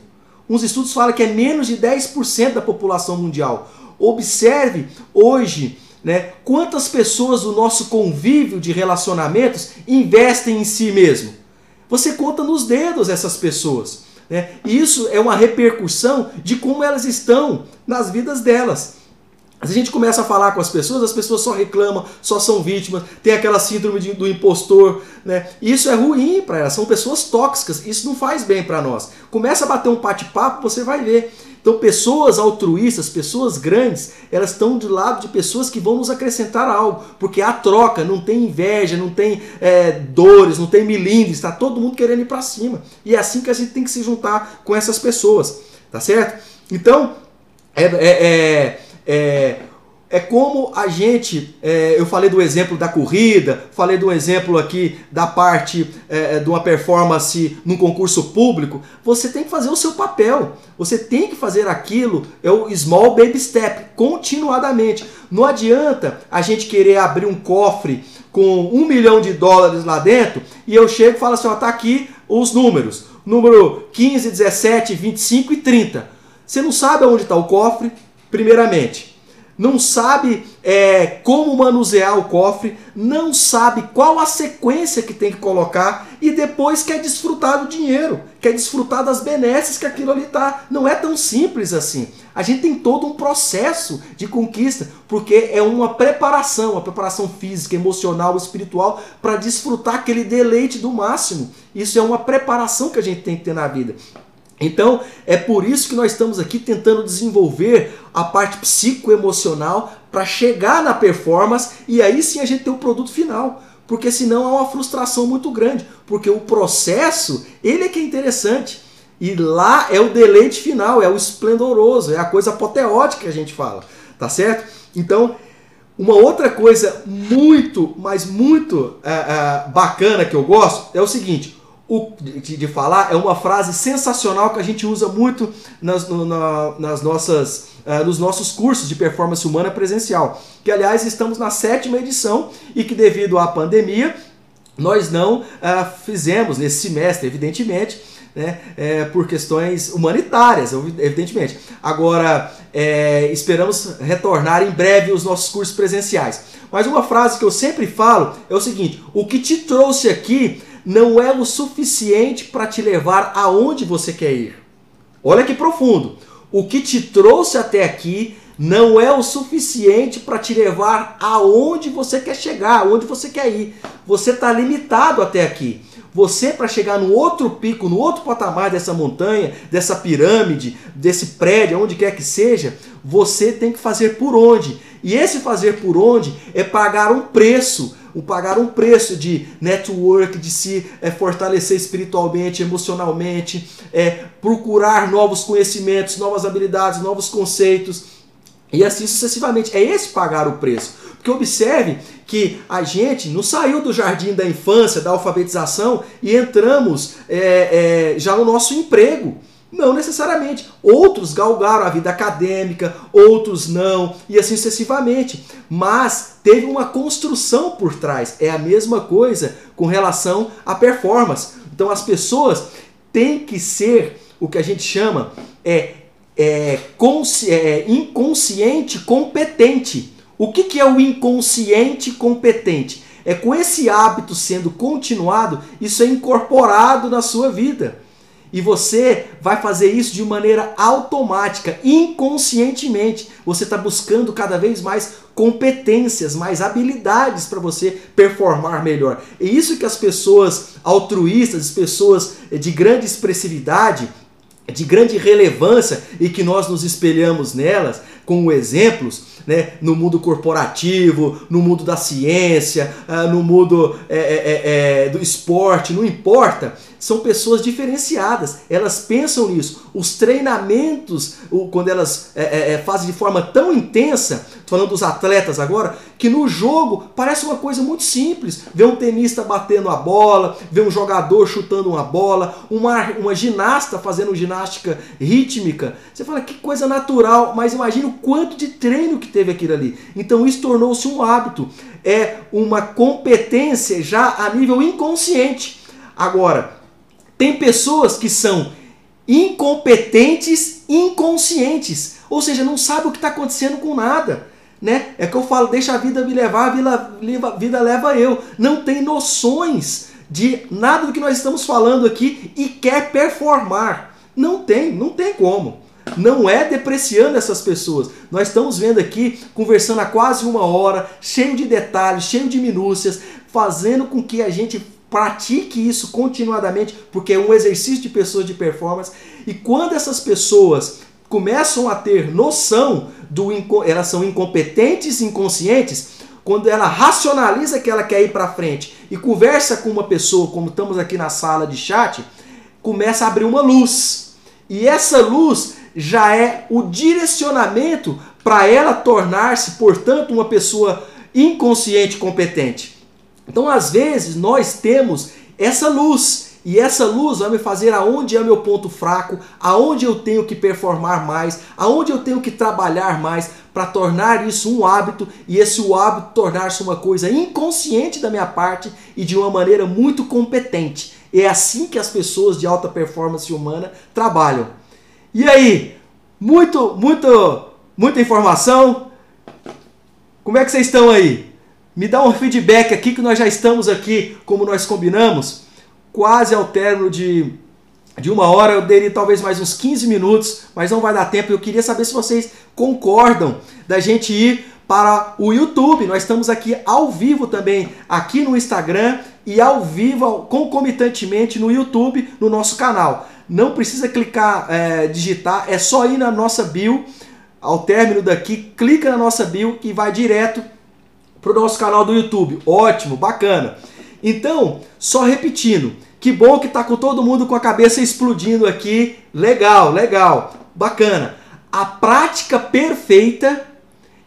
Uns estudos falam que é menos de 10% da população mundial. Observe hoje né, quantas pessoas do nosso convívio de relacionamentos investem em si mesmo. Você conta nos dedos essas pessoas. Né? Isso é uma repercussão de como elas estão nas vidas delas. A gente começa a falar com as pessoas, as pessoas só reclamam, só são vítimas, tem aquela síndrome de, do impostor, né? Isso é ruim para elas, são pessoas tóxicas, isso não faz bem para nós. Começa a bater um bate-papo, você vai ver. Então, pessoas altruístas, pessoas grandes, elas estão do lado de pessoas que vão nos acrescentar algo, porque há troca, não tem inveja, não tem é, dores, não tem milindres, está todo mundo querendo ir para cima. E é assim que a gente tem que se juntar com essas pessoas, tá certo? Então, é, é, é é, é como a gente, é, eu falei do exemplo da corrida, falei do exemplo aqui da parte é, de uma performance num concurso público. Você tem que fazer o seu papel, você tem que fazer aquilo, é o small baby step, continuadamente. Não adianta a gente querer abrir um cofre com um milhão de dólares lá dentro e eu chego e falo assim: ó, tá aqui os números, número 15, 17, 25 e 30. Você não sabe onde está o cofre, primeiramente, não sabe é, como manusear o cofre, não sabe qual a sequência que tem que colocar e depois quer desfrutar do dinheiro, quer desfrutar das benesses que aquilo ali está. Não é tão simples assim. A gente tem todo um processo de conquista, porque é uma preparação, uma preparação física, emocional, espiritual, para desfrutar aquele deleite do máximo. Isso é uma preparação que a gente tem que ter na vida. Então, é por isso que nós estamos aqui tentando desenvolver a parte psicoemocional para chegar na performance e aí sim a gente ter o produto final. Porque senão há uma frustração muito grande, porque o processo, ele é que é interessante. E lá é o deleite final, é o esplendoroso, é a coisa apoteótica que a gente fala, tá certo? Então, uma outra coisa muito, mas muito é, é, bacana que eu gosto é o seguinte: o, de, de, falar é uma frase sensacional que a gente usa muito nas, no, na, nas nossas, uh, nos nossos cursos de performance humana presencial. Que, aliás, estamos na sétima edição e que, devido à pandemia, nós não uh, fizemos nesse semestre, evidentemente, né, é, por questões humanitárias, evidentemente. Agora, é, esperamos retornar em breve os nossos cursos presenciais. Mas uma frase que eu sempre falo é o seguinte: o que te trouxe aqui não é o suficiente para te levar aonde você quer ir. Olha que profundo. O que te trouxe até aqui não é o suficiente para te levar aonde você quer chegar, aonde você quer ir. Você está limitado até aqui. Você, para chegar no outro pico, no outro patamar dessa montanha, dessa pirâmide, desse prédio, onde quer que seja, você tem que fazer por onde? E esse fazer por onde é pagar um preço o pagar um preço de network, de se é, fortalecer espiritualmente, emocionalmente, é, procurar novos conhecimentos, novas habilidades, novos conceitos e assim sucessivamente. É esse pagar o preço. Porque observe que a gente não saiu do jardim da infância, da alfabetização e entramos é, é, já no nosso emprego. Não necessariamente. Outros galgaram a vida acadêmica, outros não, e assim sucessivamente. Mas teve uma construção por trás. É a mesma coisa com relação à performance. Então as pessoas têm que ser o que a gente chama é, é, é inconsciente competente. O que, que é o inconsciente competente? É com esse hábito sendo continuado, isso é incorporado na sua vida. E você vai fazer isso de maneira automática, inconscientemente. Você está buscando cada vez mais competências, mais habilidades para você performar melhor. É isso que as pessoas altruístas, as pessoas de grande expressividade, de grande relevância e que nós nos espelhamos nelas com exemplos, né, no mundo corporativo, no mundo da ciência, uh, no mundo é, é, é, do esporte, não importa são pessoas diferenciadas, elas pensam nisso. Os treinamentos, quando elas é, é, é, fazem de forma tão intensa, falando dos atletas agora, que no jogo parece uma coisa muito simples. Ver um tenista batendo a bola, ver um jogador chutando uma bola, uma, uma ginasta fazendo ginástica rítmica. Você fala que coisa natural, mas imagina o quanto de treino que teve aquilo ali. Então isso tornou-se um hábito, é uma competência já a nível inconsciente. Agora, tem pessoas que são incompetentes, inconscientes, ou seja, não sabe o que está acontecendo com nada. Né? É que eu falo, deixa a vida me levar, a vida, vida leva eu. Não tem noções de nada do que nós estamos falando aqui e quer performar. Não tem, não tem como. Não é depreciando essas pessoas. Nós estamos vendo aqui, conversando há quase uma hora, cheio de detalhes, cheio de minúcias, fazendo com que a gente pratique isso continuadamente, porque é um exercício de pessoas de performance. E quando essas pessoas começam a ter noção do elas são incompetentes, inconscientes, quando ela racionaliza que ela quer ir para frente e conversa com uma pessoa, como estamos aqui na sala de chat, começa a abrir uma luz. E essa luz já é o direcionamento para ela tornar-se, portanto, uma pessoa inconsciente competente. Então, às vezes, nós temos essa luz. E essa luz vai me fazer aonde é meu ponto fraco, aonde eu tenho que performar mais, aonde eu tenho que trabalhar mais para tornar isso um hábito e esse hábito tornar-se uma coisa inconsciente da minha parte e de uma maneira muito competente. É assim que as pessoas de alta performance humana trabalham. E aí, muito, muito, muita informação. Como é que vocês estão aí? Me dá um feedback aqui que nós já estamos aqui, como nós combinamos, quase ao término de, de uma hora. Eu daria talvez mais uns 15 minutos, mas não vai dar tempo. Eu queria saber se vocês concordam da gente ir para o YouTube. Nós estamos aqui ao vivo também, aqui no Instagram e ao vivo, concomitantemente no YouTube, no nosso canal. Não precisa clicar, é, digitar, é só ir na nossa bio. Ao término daqui, clica na nossa bio e vai direto para o nosso canal do YouTube. Ótimo, bacana. Então, só repetindo, que bom que tá com todo mundo com a cabeça explodindo aqui. Legal, legal, bacana. A prática perfeita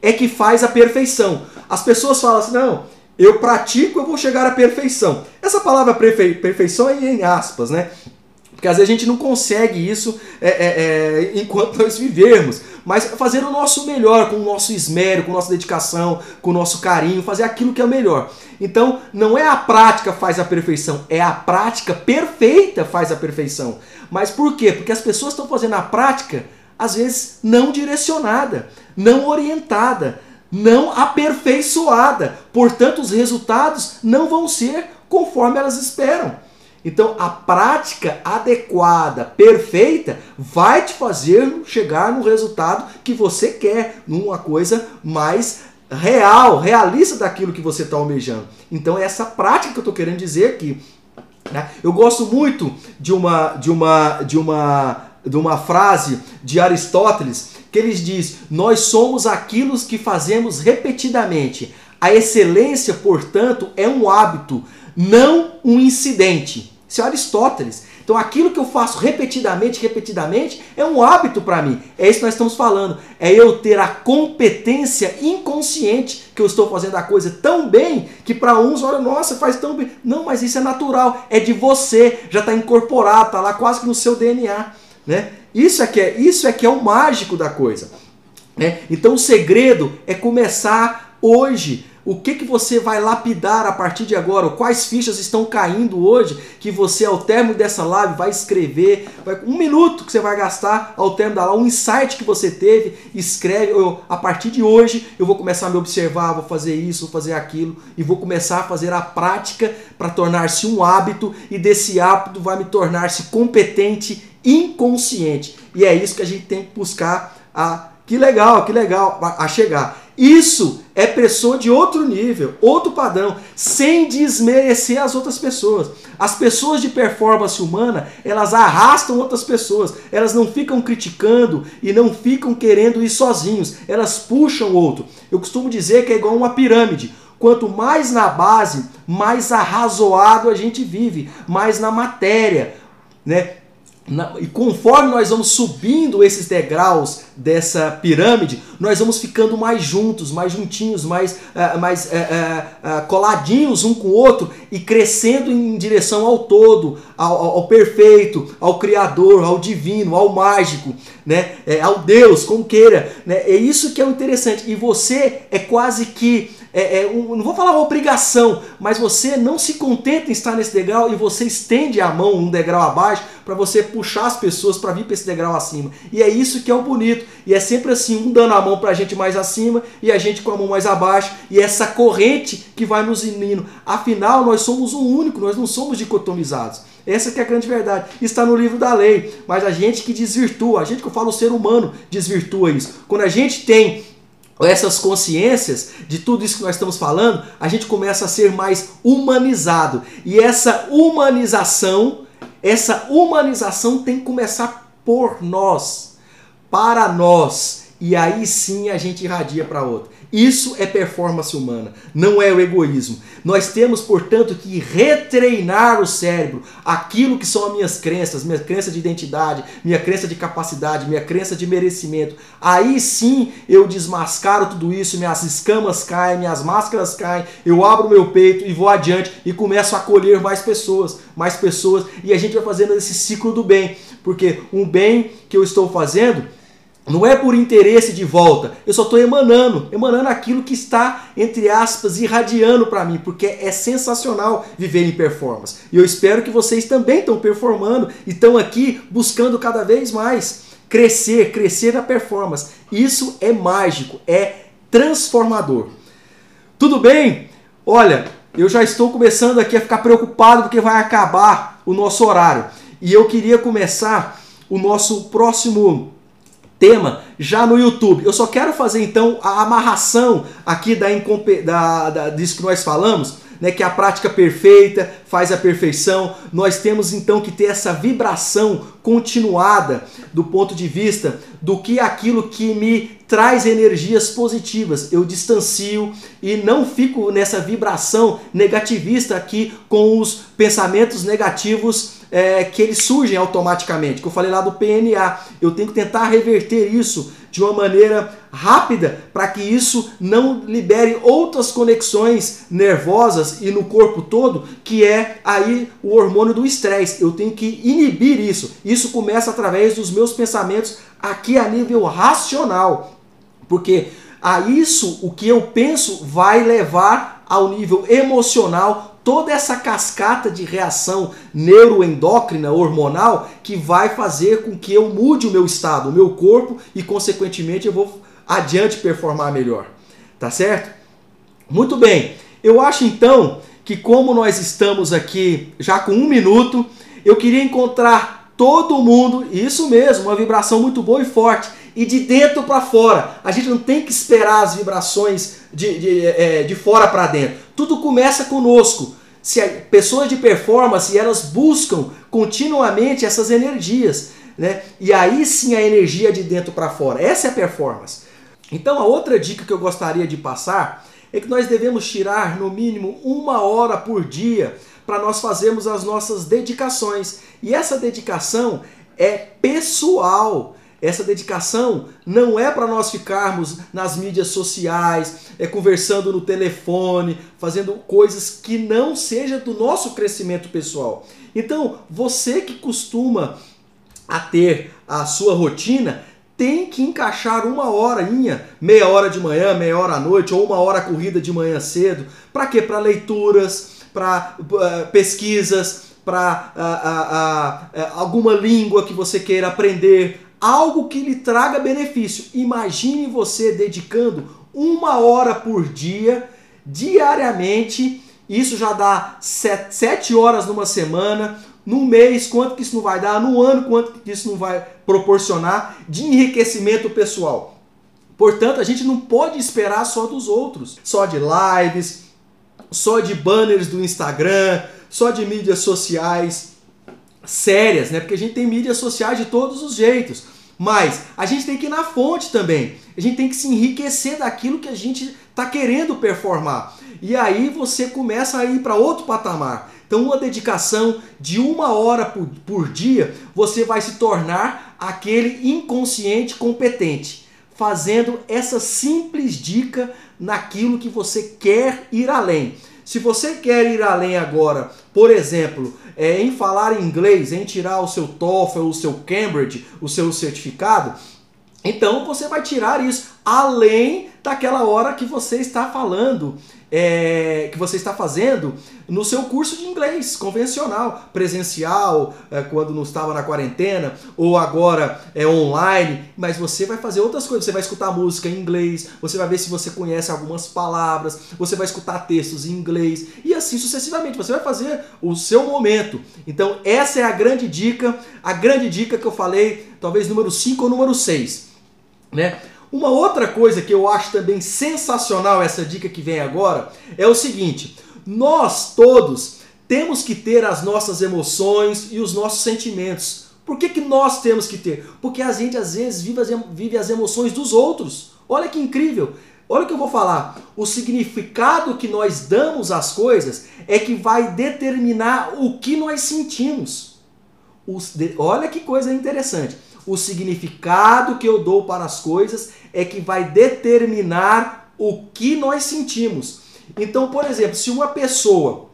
é que faz a perfeição. As pessoas falam assim: não, eu pratico, eu vou chegar à perfeição. Essa palavra perfeição é em aspas, né? Porque às vezes a gente não consegue isso é, é, é, enquanto nós vivermos. Mas fazer o nosso melhor, com o nosso esmero, com a nossa dedicação, com o nosso carinho, fazer aquilo que é o melhor. Então, não é a prática faz a perfeição, é a prática perfeita faz a perfeição. Mas por quê? Porque as pessoas estão fazendo a prática, às vezes, não direcionada, não orientada, não aperfeiçoada. Portanto, os resultados não vão ser conforme elas esperam. Então, a prática adequada, perfeita, vai te fazer chegar no resultado que você quer, numa coisa mais real, realista daquilo que você está almejando. Então, é essa prática que eu estou querendo dizer aqui. Né? Eu gosto muito de uma, de uma, de uma, de uma frase de Aristóteles que ele diz: Nós somos aquilo que fazemos repetidamente. A excelência, portanto, é um hábito, não um incidente. Isso é Aristóteles. Então aquilo que eu faço repetidamente, repetidamente, é um hábito para mim. É isso que nós estamos falando. É eu ter a competência inconsciente que eu estou fazendo a coisa tão bem que para uns, olha, nossa, faz tão bem. Não, mas isso é natural, é de você, já está incorporado, está lá quase que no seu DNA. Né? Isso, é que é, isso é que é o mágico da coisa. Né? Então o segredo é começar hoje o que, que você vai lapidar a partir de agora? Quais fichas estão caindo hoje que você, ao término dessa live, vai escrever? Vai, um minuto que você vai gastar ao término da live, um insight que você teve, escreve. Eu, a partir de hoje, eu vou começar a me observar, vou fazer isso, vou fazer aquilo, e vou começar a fazer a prática para tornar-se um hábito, e desse hábito vai me tornar-se competente, inconsciente. E é isso que a gente tem que buscar a. Que legal, que legal, a chegar. Isso é pessoa de outro nível, outro padrão, sem desmerecer as outras pessoas. As pessoas de performance humana, elas arrastam outras pessoas, elas não ficam criticando e não ficam querendo ir sozinhos, elas puxam outro. Eu costumo dizer que é igual uma pirâmide. Quanto mais na base, mais arrazoado a gente vive, mais na matéria, né? Na, e conforme nós vamos subindo esses degraus dessa pirâmide, nós vamos ficando mais juntos, mais juntinhos, mais, uh, mais uh, uh, coladinhos um com o outro e crescendo em direção ao todo, ao, ao, perfeito, ao Criador, ao divino, ao mágico, né? É, ao Deus, como queira. Né? É isso que é o interessante. E você é quase que é, é um, não vou falar obrigação, mas você não se contenta em estar nesse degrau e você estende a mão um degrau abaixo para você puxar as pessoas para vir para esse degrau acima. E é isso que é o bonito. E é sempre assim, um dando a mão para a gente mais acima e a gente com a mão mais abaixo. E essa corrente que vai nos unindo. Afinal, nós somos um único, nós não somos dicotomizados. Essa que é a grande verdade. Está no livro da lei. Mas a gente que desvirtua, a gente que eu falo ser humano desvirtua isso. Quando a gente tem essas consciências de tudo isso que nós estamos falando, a gente começa a ser mais humanizado. E essa humanização, essa humanização tem que começar por nós, para nós. E aí sim a gente irradia para outro. Isso é performance humana, não é o egoísmo. Nós temos, portanto, que retreinar o cérebro, aquilo que são as minhas crenças, minha crença de identidade, minha crença de capacidade, minha crença de merecimento. Aí sim eu desmascaro tudo isso, minhas escamas caem, minhas máscaras caem, eu abro meu peito e vou adiante e começo a acolher mais pessoas, mais pessoas, e a gente vai fazendo esse ciclo do bem, porque um bem que eu estou fazendo não é por interesse de volta, eu só estou emanando, emanando aquilo que está, entre aspas, irradiando para mim, porque é sensacional viver em performance. E eu espero que vocês também estão performando e estão aqui buscando cada vez mais crescer, crescer na performance. Isso é mágico, é transformador. Tudo bem? Olha, eu já estou começando aqui a ficar preocupado porque vai acabar o nosso horário. E eu queria começar o nosso próximo tema já no YouTube. Eu só quero fazer então a amarração aqui da, da, da disso que nós falamos, né, que a prática perfeita faz a perfeição. Nós temos então que ter essa vibração continuada do ponto de vista do que aquilo que me traz energias positivas. Eu distancio e não fico nessa vibração negativista aqui com os pensamentos negativos é, que eles surgem automaticamente, que eu falei lá do PNA. Eu tenho que tentar reverter isso de uma maneira rápida para que isso não libere outras conexões nervosas e no corpo todo, que é aí o hormônio do estresse. Eu tenho que inibir isso. Isso começa através dos meus pensamentos aqui a nível racional. Porque a isso o que eu penso vai levar ao nível emocional toda essa cascata de reação neuroendócrina, hormonal, que vai fazer com que eu mude o meu estado, o meu corpo e, consequentemente, eu vou adiante performar melhor. Tá certo? Muito bem. Eu acho então que, como nós estamos aqui já com um minuto, eu queria encontrar todo mundo, isso mesmo, uma vibração muito boa e forte e de dentro para fora. A gente não tem que esperar as vibrações de, de, é, de fora para dentro. Tudo começa conosco. se pessoas de performance elas buscam continuamente essas energias, né? E aí sim a energia de dentro para fora. Essa é a performance. Então a outra dica que eu gostaria de passar é que nós devemos tirar no mínimo uma hora por dia para nós fazermos as nossas dedicações. E essa dedicação é pessoal. Essa dedicação não é para nós ficarmos nas mídias sociais, é conversando no telefone, fazendo coisas que não seja do nosso crescimento pessoal. Então, você que costuma a ter a sua rotina, tem que encaixar uma horinha, meia hora de manhã, meia hora à noite, ou uma hora corrida de manhã cedo. Para quê? Para leituras, para uh, pesquisas, para uh, uh, alguma língua que você queira aprender, algo que lhe traga benefício. Imagine você dedicando uma hora por dia, diariamente. Isso já dá sete, sete horas numa semana, num mês, quanto que isso não vai dar, no ano, quanto que isso não vai proporcionar de enriquecimento pessoal. Portanto, a gente não pode esperar só dos outros, só de lives, só de banners do Instagram, só de mídias sociais sérias, né? Porque a gente tem mídias sociais de todos os jeitos. Mas a gente tem que ir na fonte também. A gente tem que se enriquecer daquilo que a gente está querendo performar. E aí você começa a ir para outro patamar. Então, uma dedicação de uma hora por, por dia, você vai se tornar aquele inconsciente competente, fazendo essa simples dica naquilo que você quer ir além. Se você quer ir além agora, por exemplo, é, em falar inglês, em tirar o seu TOEFL, o seu Cambridge, o seu certificado, então você vai tirar isso além daquela hora que você está falando é, que você está fazendo no seu curso de inglês convencional, presencial, é, quando não estava na quarentena, ou agora é online, mas você vai fazer outras coisas. Você vai escutar música em inglês, você vai ver se você conhece algumas palavras, você vai escutar textos em inglês e assim sucessivamente. Você vai fazer o seu momento. Então, essa é a grande dica, a grande dica que eu falei, talvez número 5 ou número 6, né? Uma outra coisa que eu acho também sensacional, essa dica que vem agora, é o seguinte: nós todos temos que ter as nossas emoções e os nossos sentimentos. Por que, que nós temos que ter? Porque a gente às vezes vive as, vive as emoções dos outros. Olha que incrível! Olha o que eu vou falar. O significado que nós damos às coisas é que vai determinar o que nós sentimos. Os, olha que coisa interessante o significado que eu dou para as coisas é que vai determinar o que nós sentimos. Então, por exemplo, se uma pessoa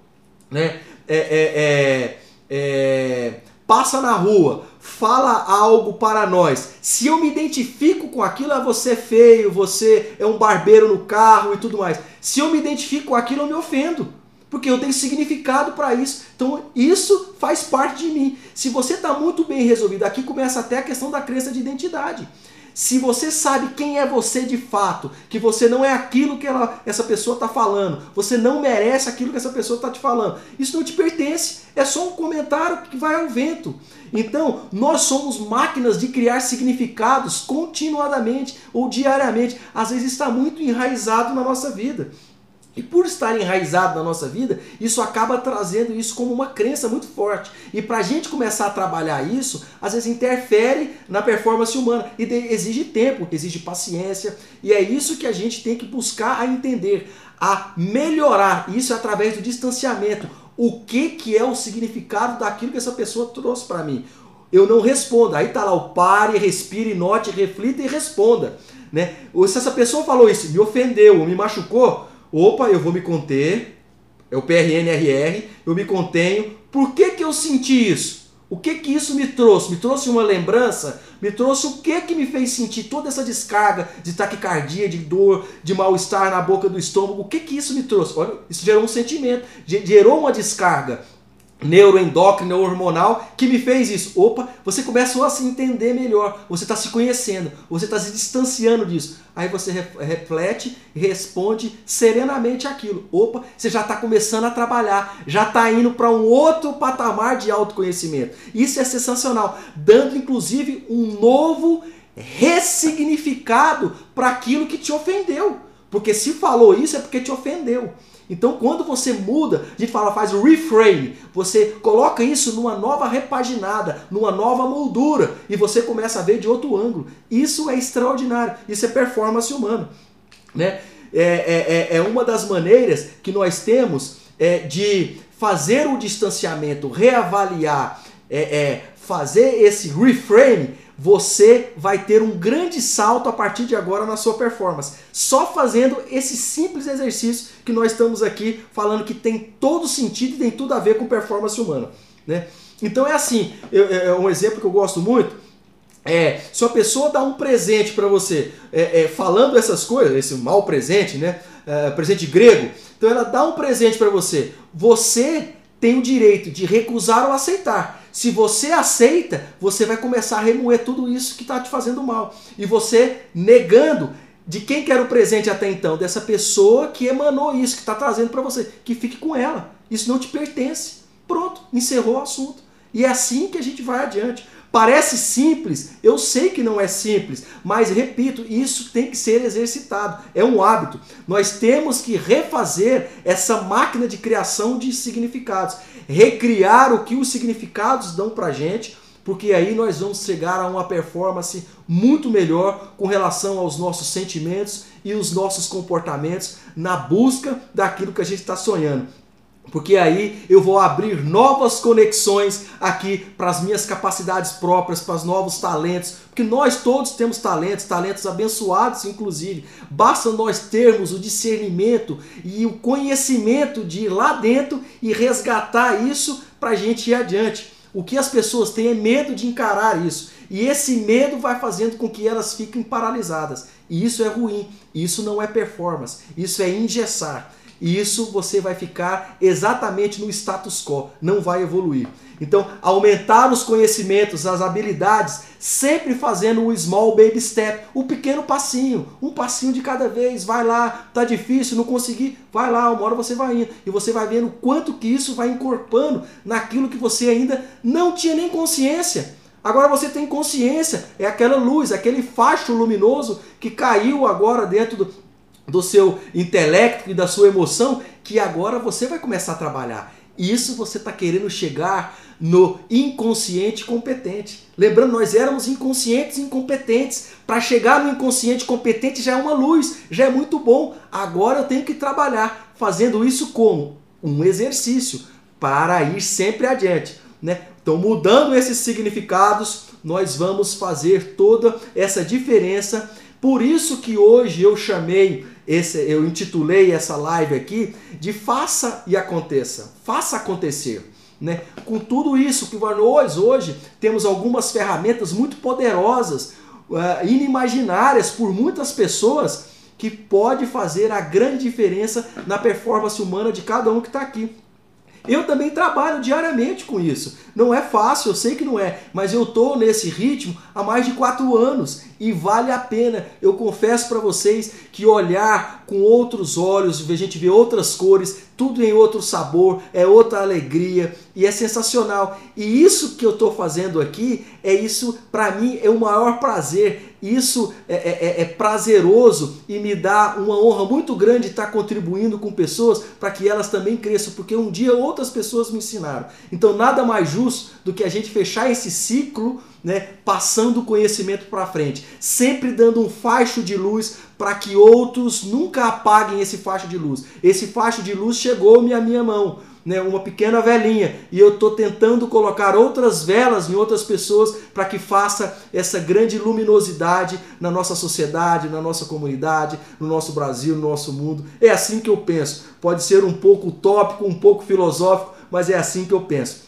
né, é, é, é, é, passa na rua, fala algo para nós, se eu me identifico com aquilo, é você feio, você é um barbeiro no carro e tudo mais. Se eu me identifico com aquilo, eu me ofendo porque eu tenho significado para isso. Então isso faz parte de mim. Se você está muito bem resolvido, aqui começa até a questão da crença de identidade. Se você sabe quem é você de fato, que você não é aquilo que ela, essa pessoa está falando, você não merece aquilo que essa pessoa está te falando, isso não te pertence, é só um comentário que vai ao vento. Então, nós somos máquinas de criar significados continuadamente ou diariamente, às vezes está muito enraizado na nossa vida. E por estar enraizado na nossa vida, isso acaba trazendo isso como uma crença muito forte. E para a gente começar a trabalhar isso, às vezes interfere na performance humana e exige tempo, exige paciência. E é isso que a gente tem que buscar a entender, a melhorar. Isso é através do distanciamento. O que, que é o significado daquilo que essa pessoa trouxe para mim? Eu não respondo. Aí tá lá o pare, respire, note, reflita e responda. Né? Ou se essa pessoa falou isso, me ofendeu, me machucou, Opa, eu vou me conter. É o PRNRR, eu me contenho. Por que, que eu senti isso? O que que isso me trouxe? Me trouxe uma lembrança? Me trouxe o que que me fez sentir toda essa descarga de taquicardia, de dor, de mal-estar na boca do estômago? O que que isso me trouxe? Olha, isso gerou um sentimento, gerou uma descarga neuroendócrina hormonal que me fez isso. Opa, você começou a se entender melhor, você está se conhecendo, você está se distanciando disso. Aí você reflete e responde serenamente aquilo. Opa, você já está começando a trabalhar, já está indo para um outro patamar de autoconhecimento. Isso é sensacional, dando inclusive um novo ressignificado para aquilo que te ofendeu. Porque se falou isso é porque te ofendeu. Então, quando você muda, a gente fala, faz o reframe, você coloca isso numa nova repaginada, numa nova moldura, e você começa a ver de outro ângulo. Isso é extraordinário, isso é performance humana. Né? É, é, é, é uma das maneiras que nós temos é, de fazer o distanciamento, reavaliar, é, é, fazer esse reframe você vai ter um grande salto a partir de agora na sua performance. Só fazendo esse simples exercício que nós estamos aqui falando que tem todo sentido e tem tudo a ver com performance humana. Né? Então é assim, eu, é um exemplo que eu gosto muito. É, se uma pessoa dá um presente para você, é, é, falando essas coisas, esse mau presente, né? É, presente grego, então ela dá um presente para você. Você tem o direito de recusar ou aceitar. Se você aceita, você vai começar a remoer tudo isso que está te fazendo mal. E você negando de quem que era o presente até então? Dessa pessoa que emanou isso, que está trazendo para você. Que fique com ela. Isso não te pertence. Pronto, encerrou o assunto. E é assim que a gente vai adiante. Parece simples, eu sei que não é simples, mas repito, isso tem que ser exercitado, é um hábito. Nós temos que refazer essa máquina de criação de significados, recriar o que os significados dão pra gente, porque aí nós vamos chegar a uma performance muito melhor com relação aos nossos sentimentos e os nossos comportamentos na busca daquilo que a gente está sonhando porque aí eu vou abrir novas conexões aqui para as minhas capacidades próprias, para os novos talentos, porque nós todos temos talentos, talentos abençoados inclusive. Basta nós termos o discernimento e o conhecimento de ir lá dentro e resgatar isso para a gente ir adiante. O que as pessoas têm é medo de encarar isso. E esse medo vai fazendo com que elas fiquem paralisadas. E isso é ruim, isso não é performance, isso é engessar. E isso você vai ficar exatamente no status quo, não vai evoluir. Então, aumentar os conhecimentos, as habilidades, sempre fazendo o small baby step, o pequeno passinho, um passinho de cada vez. Vai lá, tá difícil, não consegui, vai lá, uma hora você vai indo e você vai vendo quanto que isso vai incorporando naquilo que você ainda não tinha nem consciência. Agora você tem consciência, é aquela luz, aquele facho luminoso que caiu agora dentro do, do seu intelecto e da sua emoção que agora você vai começar a trabalhar. Isso você está querendo chegar no inconsciente competente. Lembrando, nós éramos inconscientes incompetentes. Para chegar no inconsciente competente já é uma luz, já é muito bom. Agora eu tenho que trabalhar fazendo isso como um exercício para ir sempre adiante. Né? Então, mudando esses significados, nós vamos fazer toda essa diferença. Por isso que hoje eu chamei esse, eu intitulei essa live aqui de faça e aconteça, faça acontecer. Né? Com tudo isso que nós hoje temos algumas ferramentas muito poderosas, uh, inimaginárias por muitas pessoas, que pode fazer a grande diferença na performance humana de cada um que está aqui. Eu também trabalho diariamente com isso. Não é fácil, eu sei que não é, mas eu estou nesse ritmo há mais de quatro anos e vale a pena. Eu confesso para vocês que olhar com outros olhos, a gente vê outras cores, tudo em outro sabor, é outra alegria e é sensacional. E isso que eu estou fazendo aqui, é isso, para mim, é o maior prazer. Isso é, é, é, é, prazeroso e me dá uma honra muito grande estar contribuindo com pessoas para que elas também cresçam, porque um dia outras pessoas me ensinaram. Então, nada mais justo do que a gente fechar esse ciclo né, passando o conhecimento para frente, sempre dando um facho de luz para que outros nunca apaguem esse facho de luz. Esse facho de luz chegou-me à minha mão, né, uma pequena velinha, e eu estou tentando colocar outras velas em outras pessoas para que faça essa grande luminosidade na nossa sociedade, na nossa comunidade, no nosso Brasil, no nosso mundo. É assim que eu penso. Pode ser um pouco utópico, um pouco filosófico, mas é assim que eu penso.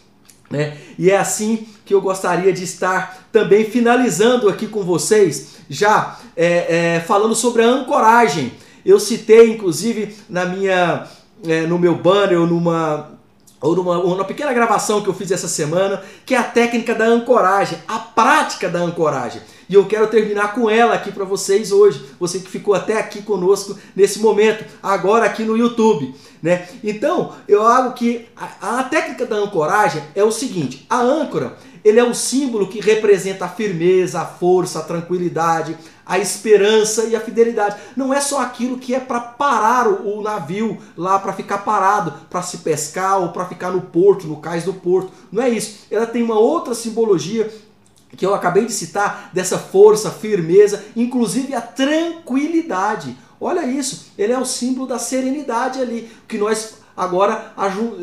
Né? E é assim que eu gostaria de estar também finalizando aqui com vocês, já é, é, falando sobre a ancoragem. Eu citei, inclusive, na minha, é, no meu banner ou numa, ou numa, uma pequena gravação que eu fiz essa semana, que é a técnica da ancoragem, a prática da ancoragem. E eu quero terminar com ela aqui para vocês hoje, você que ficou até aqui conosco nesse momento, agora aqui no YouTube. Né? Então, eu acho que a, a técnica da ancoragem é o seguinte: a âncora ele é o símbolo que representa a firmeza, a força, a tranquilidade, a esperança e a fidelidade. Não é só aquilo que é para parar o, navio lá, para ficar parado, para se pescar ou para ficar no porto, no cais do porto. Não é isso. Ela tem uma outra simbologia que eu acabei de citar, dessa força, firmeza, inclusive a tranquilidade. Olha isso, ele é o símbolo da serenidade ali, que nós agora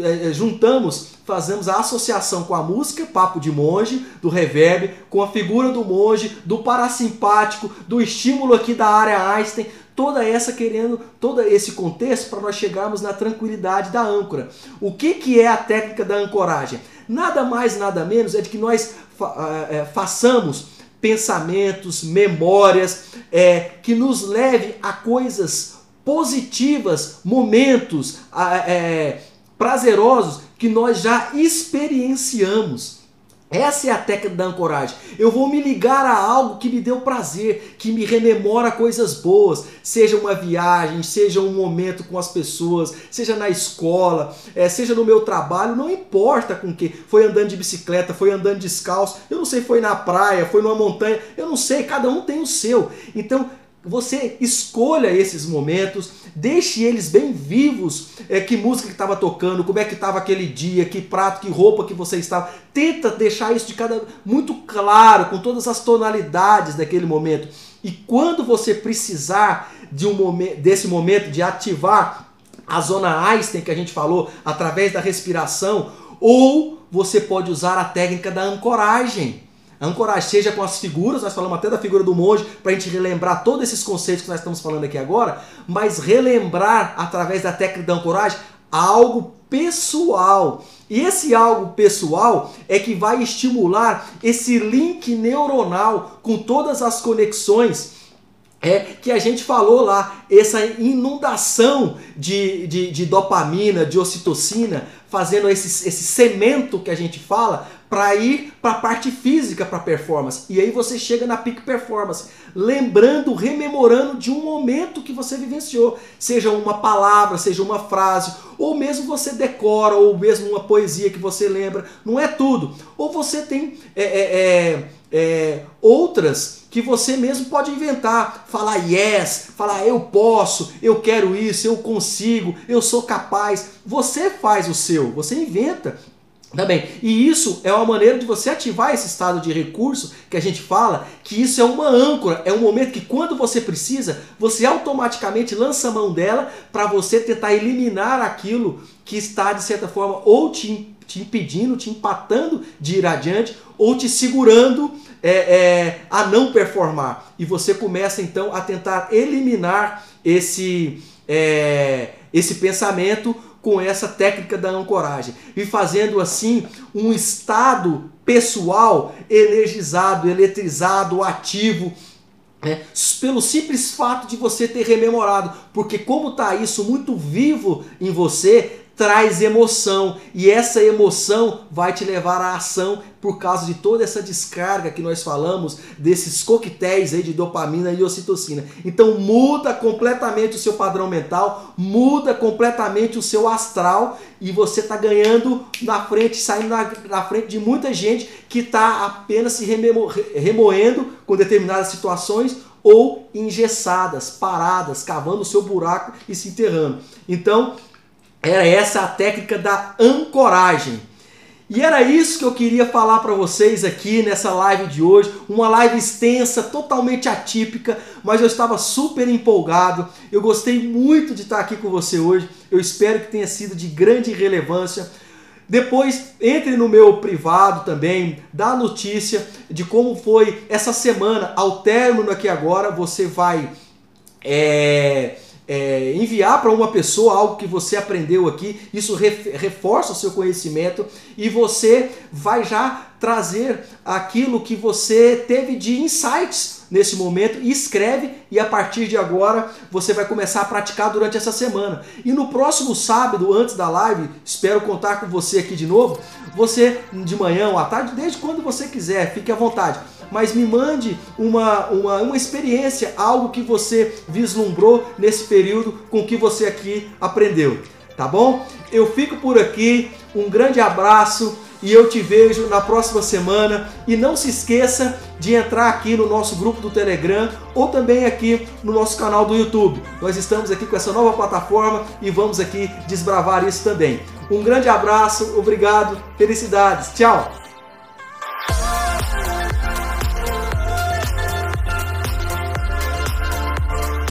é, é, juntamos, fazemos a associação com a música Papo de Monge, do reverb, com a figura do monge, do parasimpático, do estímulo aqui da área Einstein, toda essa querendo, todo esse contexto para nós chegarmos na tranquilidade da âncora. O que, que é a técnica da ancoragem? Nada mais, nada menos é de que nós fa é, façamos pensamentos, memórias, é, que nos leve a coisas positivas, momentos é, prazerosos que nós já experienciamos. Essa é a técnica da ancoragem. Eu vou me ligar a algo que me deu prazer, que me rememora coisas boas, seja uma viagem, seja um momento com as pessoas, seja na escola, é, seja no meu trabalho, não importa com que. Foi andando de bicicleta, foi andando descalço, eu não sei, foi na praia, foi numa montanha, eu não sei, cada um tem o seu. Então, você escolha esses momentos, deixe eles bem vivos. É, que música que estava tocando, como é que estava aquele dia, que prato, que roupa que você estava. Tenta deixar isso de cada muito claro, com todas as tonalidades daquele momento. E quando você precisar de um desse momento de ativar a zona Einstein que a gente falou através da respiração, ou você pode usar a técnica da ancoragem ancoragem, seja com as figuras, nós falamos até da figura do monge, para a gente relembrar todos esses conceitos que nós estamos falando aqui agora, mas relembrar através da técnica da ancoragem algo pessoal. E esse algo pessoal é que vai estimular esse link neuronal com todas as conexões é que a gente falou lá, essa inundação de, de, de dopamina, de ocitocina, fazendo esse, esse que a gente fala para ir para a parte física para performance. E aí você chega na peak performance, lembrando, rememorando de um momento que você vivenciou, seja uma palavra, seja uma frase, ou mesmo você decora, ou mesmo uma poesia que você lembra. Não é tudo. Ou você tem é, é, é, é outras que você mesmo pode inventar, falar yes, falar eu posso, eu quero isso, eu consigo, eu sou capaz. Você faz o seu, você inventa Tá bem? E isso é uma maneira de você ativar esse estado de recurso que a gente fala, que isso é uma âncora, é um momento que quando você precisa, você automaticamente lança a mão dela para você tentar eliminar aquilo que está, de certa forma, ou te, te impedindo, te empatando de ir adiante, ou te segurando é, é, a não performar. E você começa então a tentar eliminar esse, é, esse pensamento com essa técnica da ancoragem e fazendo assim um estado pessoal energizado, eletrizado, ativo, né? pelo simples fato de você ter rememorado, porque como está isso muito vivo em você, traz emoção e essa emoção vai te levar à ação por causa de toda essa descarga que nós falamos desses coquetéis aí de dopamina e ocitocina. Então muda completamente o seu padrão mental, muda completamente o seu astral e você está ganhando na frente, saindo na, na, frente de muita gente que está apenas se rememo, remoendo com determinadas situações ou engessadas, paradas, cavando o seu buraco e se enterrando. Então, era essa a técnica da ancoragem. E era isso que eu queria falar para vocês aqui nessa live de hoje, uma live extensa, totalmente atípica, mas eu estava super empolgado. Eu gostei muito de estar aqui com você hoje. Eu espero que tenha sido de grande relevância. Depois entre no meu privado também, dá notícia de como foi essa semana. Ao término aqui agora, você vai é, é, enviar para uma pessoa algo que você aprendeu aqui, isso reforça o seu conhecimento e você vai já trazer aquilo que você teve de insights nesse momento e escreve e a partir de agora você vai começar a praticar durante essa semana. E no próximo sábado, antes da live, espero contar com você aqui de novo. Você de manhã ou à tarde, desde quando você quiser, fique à vontade mas me mande uma, uma, uma experiência, algo que você vislumbrou nesse período com que você aqui aprendeu, tá bom? Eu fico por aqui, um grande abraço e eu te vejo na próxima semana. E não se esqueça de entrar aqui no nosso grupo do Telegram ou também aqui no nosso canal do YouTube. Nós estamos aqui com essa nova plataforma e vamos aqui desbravar isso também. Um grande abraço, obrigado, felicidades, tchau!